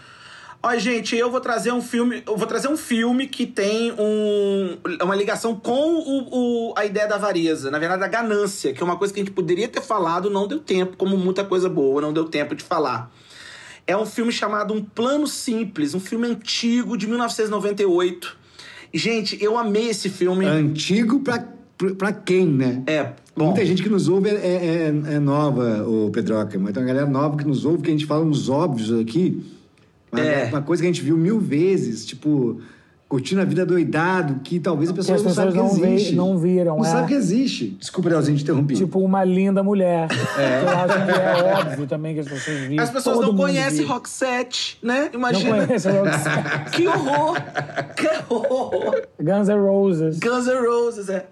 Speaker 2: Ó, gente, eu vou trazer um filme. Eu vou trazer um filme que tem um, uma ligação com o, o- a ideia da avareza, na verdade, da ganância, que é uma coisa que a gente poderia ter falado, não deu tempo, como muita coisa boa, não deu tempo de falar. É um filme chamado Um Plano Simples, um filme antigo de 1998. E, Gente, eu amei esse filme.
Speaker 1: Antigo pra, pra quem, né?
Speaker 2: É, bom.
Speaker 1: Muita gente que nos ouve é, é- é nova, o Pedroca. Mas tem uma galera nova que nos ouve, que a gente fala uns óbvios aqui. Mas
Speaker 2: É.
Speaker 1: Uma coisa que a gente viu mil vezes, tipo, curtindo a vida doidado, que talvez pessoa
Speaker 5: as
Speaker 1: não sabe
Speaker 5: pessoas
Speaker 1: que
Speaker 5: não,
Speaker 1: existe.
Speaker 5: ve- não viram.
Speaker 1: Não
Speaker 5: é.
Speaker 1: sabe que existe. Desculpa, Leozinho, te interrompi.
Speaker 5: Tipo uma linda mulher. Eu acho que é óbvio também que as pessoas viram.
Speaker 2: As pessoas
Speaker 5: todo
Speaker 2: não conhecem. Roxette, né?
Speaker 5: Não
Speaker 2: Imagina.
Speaker 5: conhecem Roxette.
Speaker 2: Que horror! Que horror!
Speaker 5: Guns N' Roses.
Speaker 2: Guns N' Roses, é.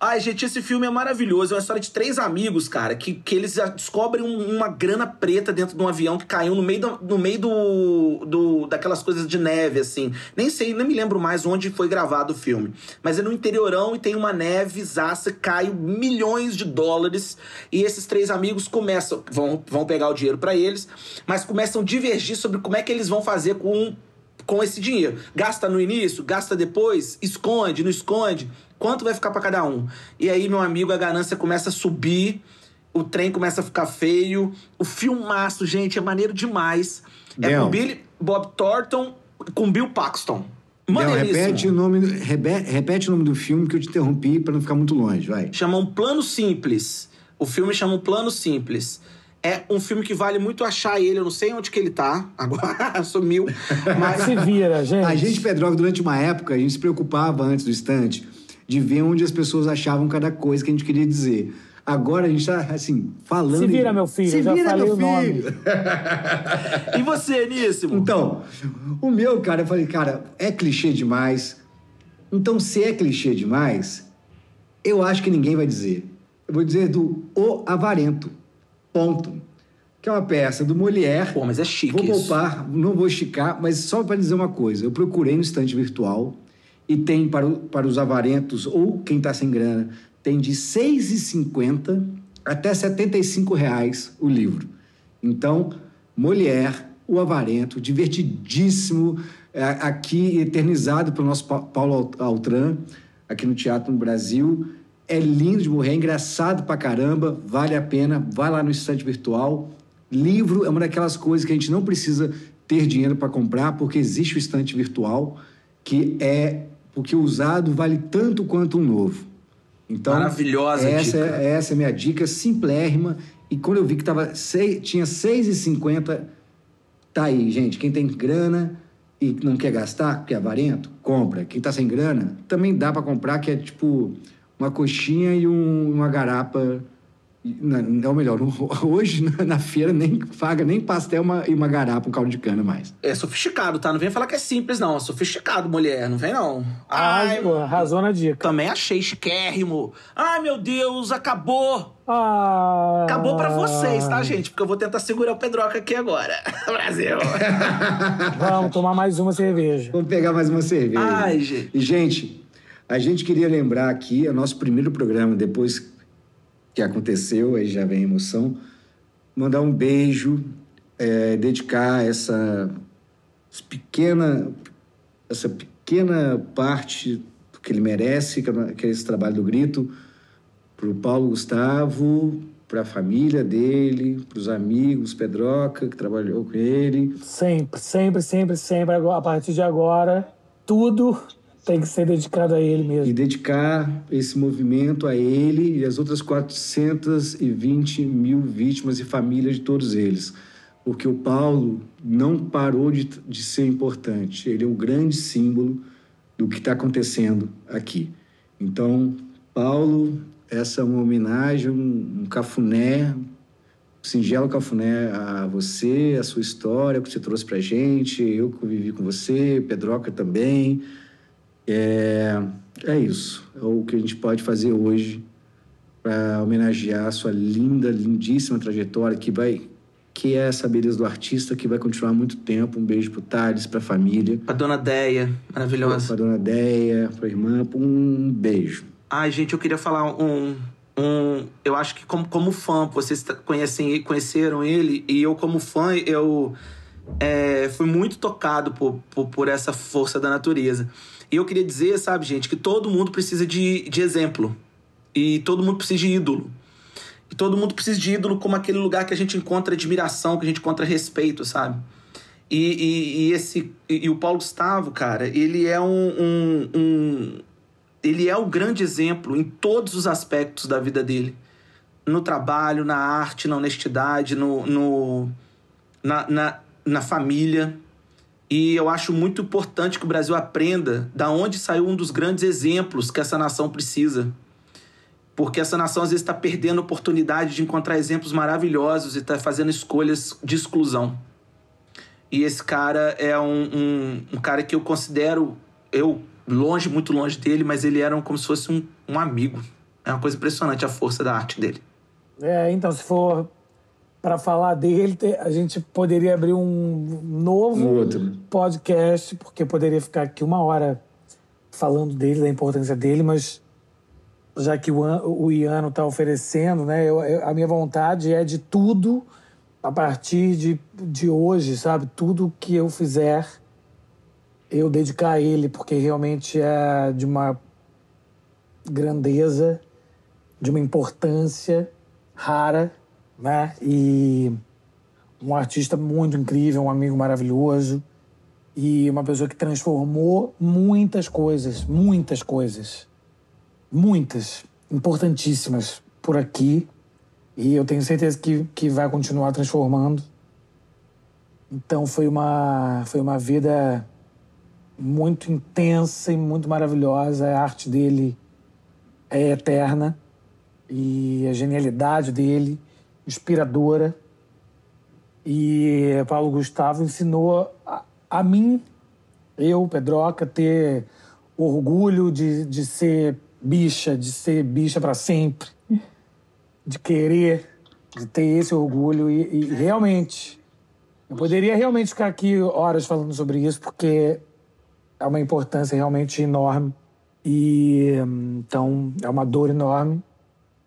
Speaker 2: Ai, gente, esse filme é maravilhoso. É uma história de três amigos, cara, que, que eles descobrem um- uma grana preta dentro de um avião que caiu no meio, do, no meio do, do, daquelas coisas de neve, assim. Nem sei, nem me lembro mais onde foi gravado o filme. Mas é no interiorão e tem uma neve zaça, cai milhões de dólares. E esses três amigos começam, vão, vão pegar o dinheiro pra eles, mas começam a divergir sobre como é que eles vão fazer com com esse dinheiro. Gasta no início, gasta depois, esconde, não esconde. Quanto vai ficar pra cada um? E aí, meu amigo, a ganância começa a subir, o trem começa a ficar feio. O filmaço, gente, é maneiro demais. É com Billy Bob Thornton com Bill Paxton.
Speaker 1: Não,
Speaker 2: Maneiríssimo.
Speaker 1: repete o, nome, repete o nome do filme que eu te interrompi pra não ficar muito longe, vai.
Speaker 2: Chama Um Plano Simples. O filme chama Um Plano Simples. É um filme que vale muito achar ele. Eu não sei onde que ele tá. Agora sumiu. Mas
Speaker 5: Se vira, gente.
Speaker 1: A gente, Pedroca, durante uma época, a gente se preocupava antes do instante de ver onde as pessoas achavam cada coisa que a gente queria dizer. Agora a gente tá, assim, falando...
Speaker 5: Se vira,
Speaker 1: em-
Speaker 5: meu filho,
Speaker 1: Se
Speaker 5: já
Speaker 1: vira,
Speaker 5: falei
Speaker 1: meu
Speaker 5: o nome.
Speaker 1: filho.
Speaker 2: E você, Níssimo?
Speaker 1: Então, o meu, cara, eu falei, cara, é clichê demais. Então, se é clichê demais, eu acho que ninguém vai dizer. Eu vou dizer do O Avarento. Ponto. Que é uma peça do Molière.
Speaker 2: Pô, mas é chique
Speaker 1: Vou
Speaker 2: isso.
Speaker 1: poupar, não vou esticar, mas só para dizer uma coisa. Eu procurei no estante virtual e tem para, para os avarentos ou quem está sem grana, tem de R$ 6,50 até 75 reais o livro. Então, Molière, O Avarento, divertidíssimo, é, aqui eternizado pelo nosso Pa- Paulo Altran, aqui no Teatro no Brasil. É lindo de morrer, é engraçado pra caramba, vale a pena. Vai lá no estante virtual. Livro é uma daquelas coisas que a gente não precisa ter dinheiro para comprar, porque existe o estante virtual, que é porque o usado vale tanto quanto um novo. Então,
Speaker 2: Maravilhosa
Speaker 1: essa,
Speaker 2: dica.
Speaker 1: é- essa é a minha dica, simplérrima. E quando eu vi que tava seis, tinha 6,50, tá aí, gente. Quem tem grana e não quer gastar, porque é avarento, compra. Quem tá sem grana, também dá para comprar, que é tipo uma coxinha e um- uma garapa. Não, ou melhor, hoje na, na feira nem paga nem pastel uma- e uma garapa, um caldo de cana mais.
Speaker 2: É sofisticado, tá? Não vem falar que é simples, não. É sofisticado, mulher. Não vem, não. Ai,
Speaker 5: Arrasou, arrasou na dica.
Speaker 2: também achei chiquérrimo. Ai, meu Deus, acabou.
Speaker 5: Ah,
Speaker 2: Acabou pra vocês, tá, gente? Porque eu vou tentar segurar o Pedroca aqui agora. Brasil.
Speaker 5: Vamos tomar mais uma cerveja.
Speaker 1: Vamos pegar mais uma cerveja.
Speaker 2: Ai, gente.
Speaker 1: E, gente, a gente queria lembrar aqui, é o nosso primeiro programa, depois que aconteceu, aí já vem a emoção, mandar um beijo, é, dedicar essa pequena, essa pequena parte que ele merece, que é é esse trabalho do Grito, para o Paulo Gustavo, para a família dele, para os amigos, Pedroca, que trabalhou com ele,
Speaker 5: Sempre, sempre, sempre, sempre. A partir de agora, tudo tem que ser dedicado a ele
Speaker 1: e
Speaker 5: mesmo.
Speaker 1: dedicar esse movimento a ele e as outras 420 mil vítimas e famílias de todos eles. Porque o Paulo não parou de, de ser importante. Ele é o grande símbolo do que está acontecendo aqui. Então, Paulo, essa é uma homenagem, um, um cafuné, um singelo cafuné a você, a sua história que você trouxe pra gente, eu que vivi com você, Pedroca também. É, é isso. É o que a gente pode fazer hoje para homenagear a sua linda, lindíssima trajetória que vai que é essa beleza do artista que vai continuar muito tempo. Um beijo pro Thales, pra família,
Speaker 2: A dona Deia,
Speaker 1: pra
Speaker 2: maravilhosa.
Speaker 1: dona Deia, pra irmã, um beijo.
Speaker 2: Ai, gente, eu queria falar um. um eu acho que, como, como fã, vocês conhecem, conheceram ele, e eu, como fã, eu é, fui muito tocado por, por, por essa força da natureza. E eu queria dizer, sabe, gente, que todo mundo precisa de, de exemplo. E todo mundo precisa de ídolo. E todo mundo precisa de ídolo como aquele lugar que a gente encontra admiração, que a gente encontra respeito, sabe? E, e, e esse e, o Paulo Gustavo, cara, ele é um, um, um- ele é o grande exemplo em todos os aspectos da vida dele. No trabalho, na arte, na honestidade, no, no na, na, na família. E eu acho muito importante que o Brasil aprenda da onde saiu um dos grandes exemplos que essa nação precisa. Porque essa nação às vezes está perdendo a oportunidade de encontrar exemplos maravilhosos e está fazendo escolhas de exclusão. E esse cara é um, um, um cara que eu considero, eu longe, muito longe dele, mas ele era como se fosse um, um amigo. É uma coisa impressionante a força da arte dele.
Speaker 5: É, então, se for para falar dele, a gente poderia abrir um novo
Speaker 1: Um
Speaker 5: podcast, porque poderia ficar aqui uma hora falando dele, da importância dele, mas já que o Iano está oferecendo, né, eu- eu- a minha vontade é de tudo a partir de, de hoje, sabe? Tudo que eu fizer, eu dedicar a ele, porque realmente é de uma grandeza, de uma importância rara, né? E um artista muito incrível, um amigo maravilhoso e uma pessoa que transformou muitas coisas, muitas coisas, muitas, importantíssimas por aqui. E eu tenho certeza que, que vai continuar transformando. Então foi uma, foi uma vida muito intensa e muito maravilhosa. A arte dele é eterna e a genialidade dele, inspiradora. E Paulo Gustavo ensinou a, a mim, eu, Pedroca, ter orgulho de, de ser bicha, de ser bicha para sempre, de querer, de ter esse orgulho. E, e realmente, eu poderia realmente ficar aqui horas falando sobre isso, porque é uma importância realmente enorme. E hum, então é uma dor enorme.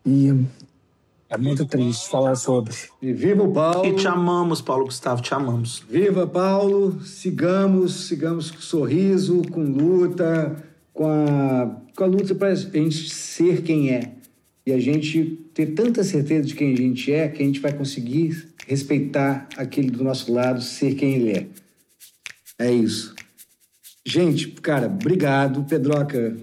Speaker 5: E É muito triste falar sobre.
Speaker 1: E viva o Paulo.
Speaker 2: E te amamos, Paulo Gustavo, te amamos.
Speaker 1: Viva Paulo, sigamos, sigamos com sorriso, com luta, com a, com a luta para a gente ser quem é. E a gente ter tanta certeza de quem a gente é que a gente vai conseguir respeitar aquele do nosso lado, ser quem ele é. É isso. Gente, cara, obrigado. Pedroca,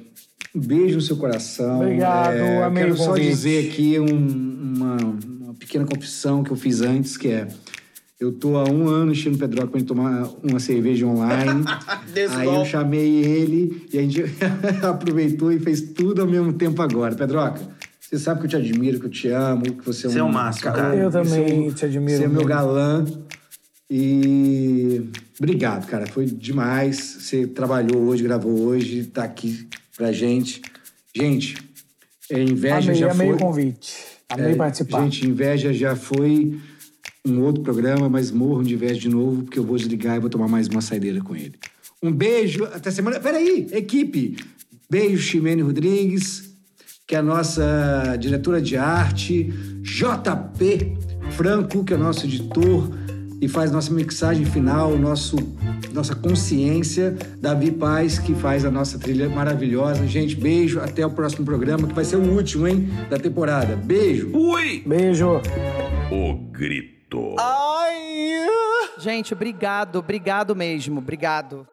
Speaker 1: um beijo no seu coração.
Speaker 5: Obrigado,
Speaker 1: É,
Speaker 5: amei
Speaker 1: Quero só
Speaker 5: convite.
Speaker 1: dizer aqui um- uma, uma pequena confissão que eu fiz antes, que é... Eu tô há um ano enchendo o Pedroca pra gente tomar uma cerveja online. Aí eu chamei ele e a gente aproveitou e fez tudo ao mesmo tempo agora. Pedroca, você sabe que eu te admiro, que eu te amo, que você é um...
Speaker 2: Você é o máximo, cara.
Speaker 5: Eu
Speaker 1: você é
Speaker 5: também
Speaker 1: um-
Speaker 5: te admiro
Speaker 1: Você é meu galã. E obrigado, cara. Foi demais. Você trabalhou hoje, gravou hoje, tá aqui pra gente. Gente, é, inveja
Speaker 5: Amei,
Speaker 1: já
Speaker 5: amei
Speaker 1: foi.
Speaker 5: o convite. Amei
Speaker 1: É,
Speaker 5: participar.
Speaker 1: Gente, inveja já foi um outro programa, mas morro de inveja de novo, porque eu vou desligar e vou tomar mais uma saideira com ele. Um beijo, até semana. Peraí, equipe! Beijo, Ximene Rodrigues, que é a nossa diretora de arte, JP Franco, que é nosso editor e faz nossa mixagem final, nosso, nossa consciência, Davi Paz, que faz a nossa trilha maravilhosa. Gente, beijo, até o próximo programa, que vai ser o último, hein, da temporada. Beijo!
Speaker 2: Ui!
Speaker 5: Beijo.
Speaker 6: O grito.
Speaker 7: Gente, obrigado, obrigado mesmo, obrigado.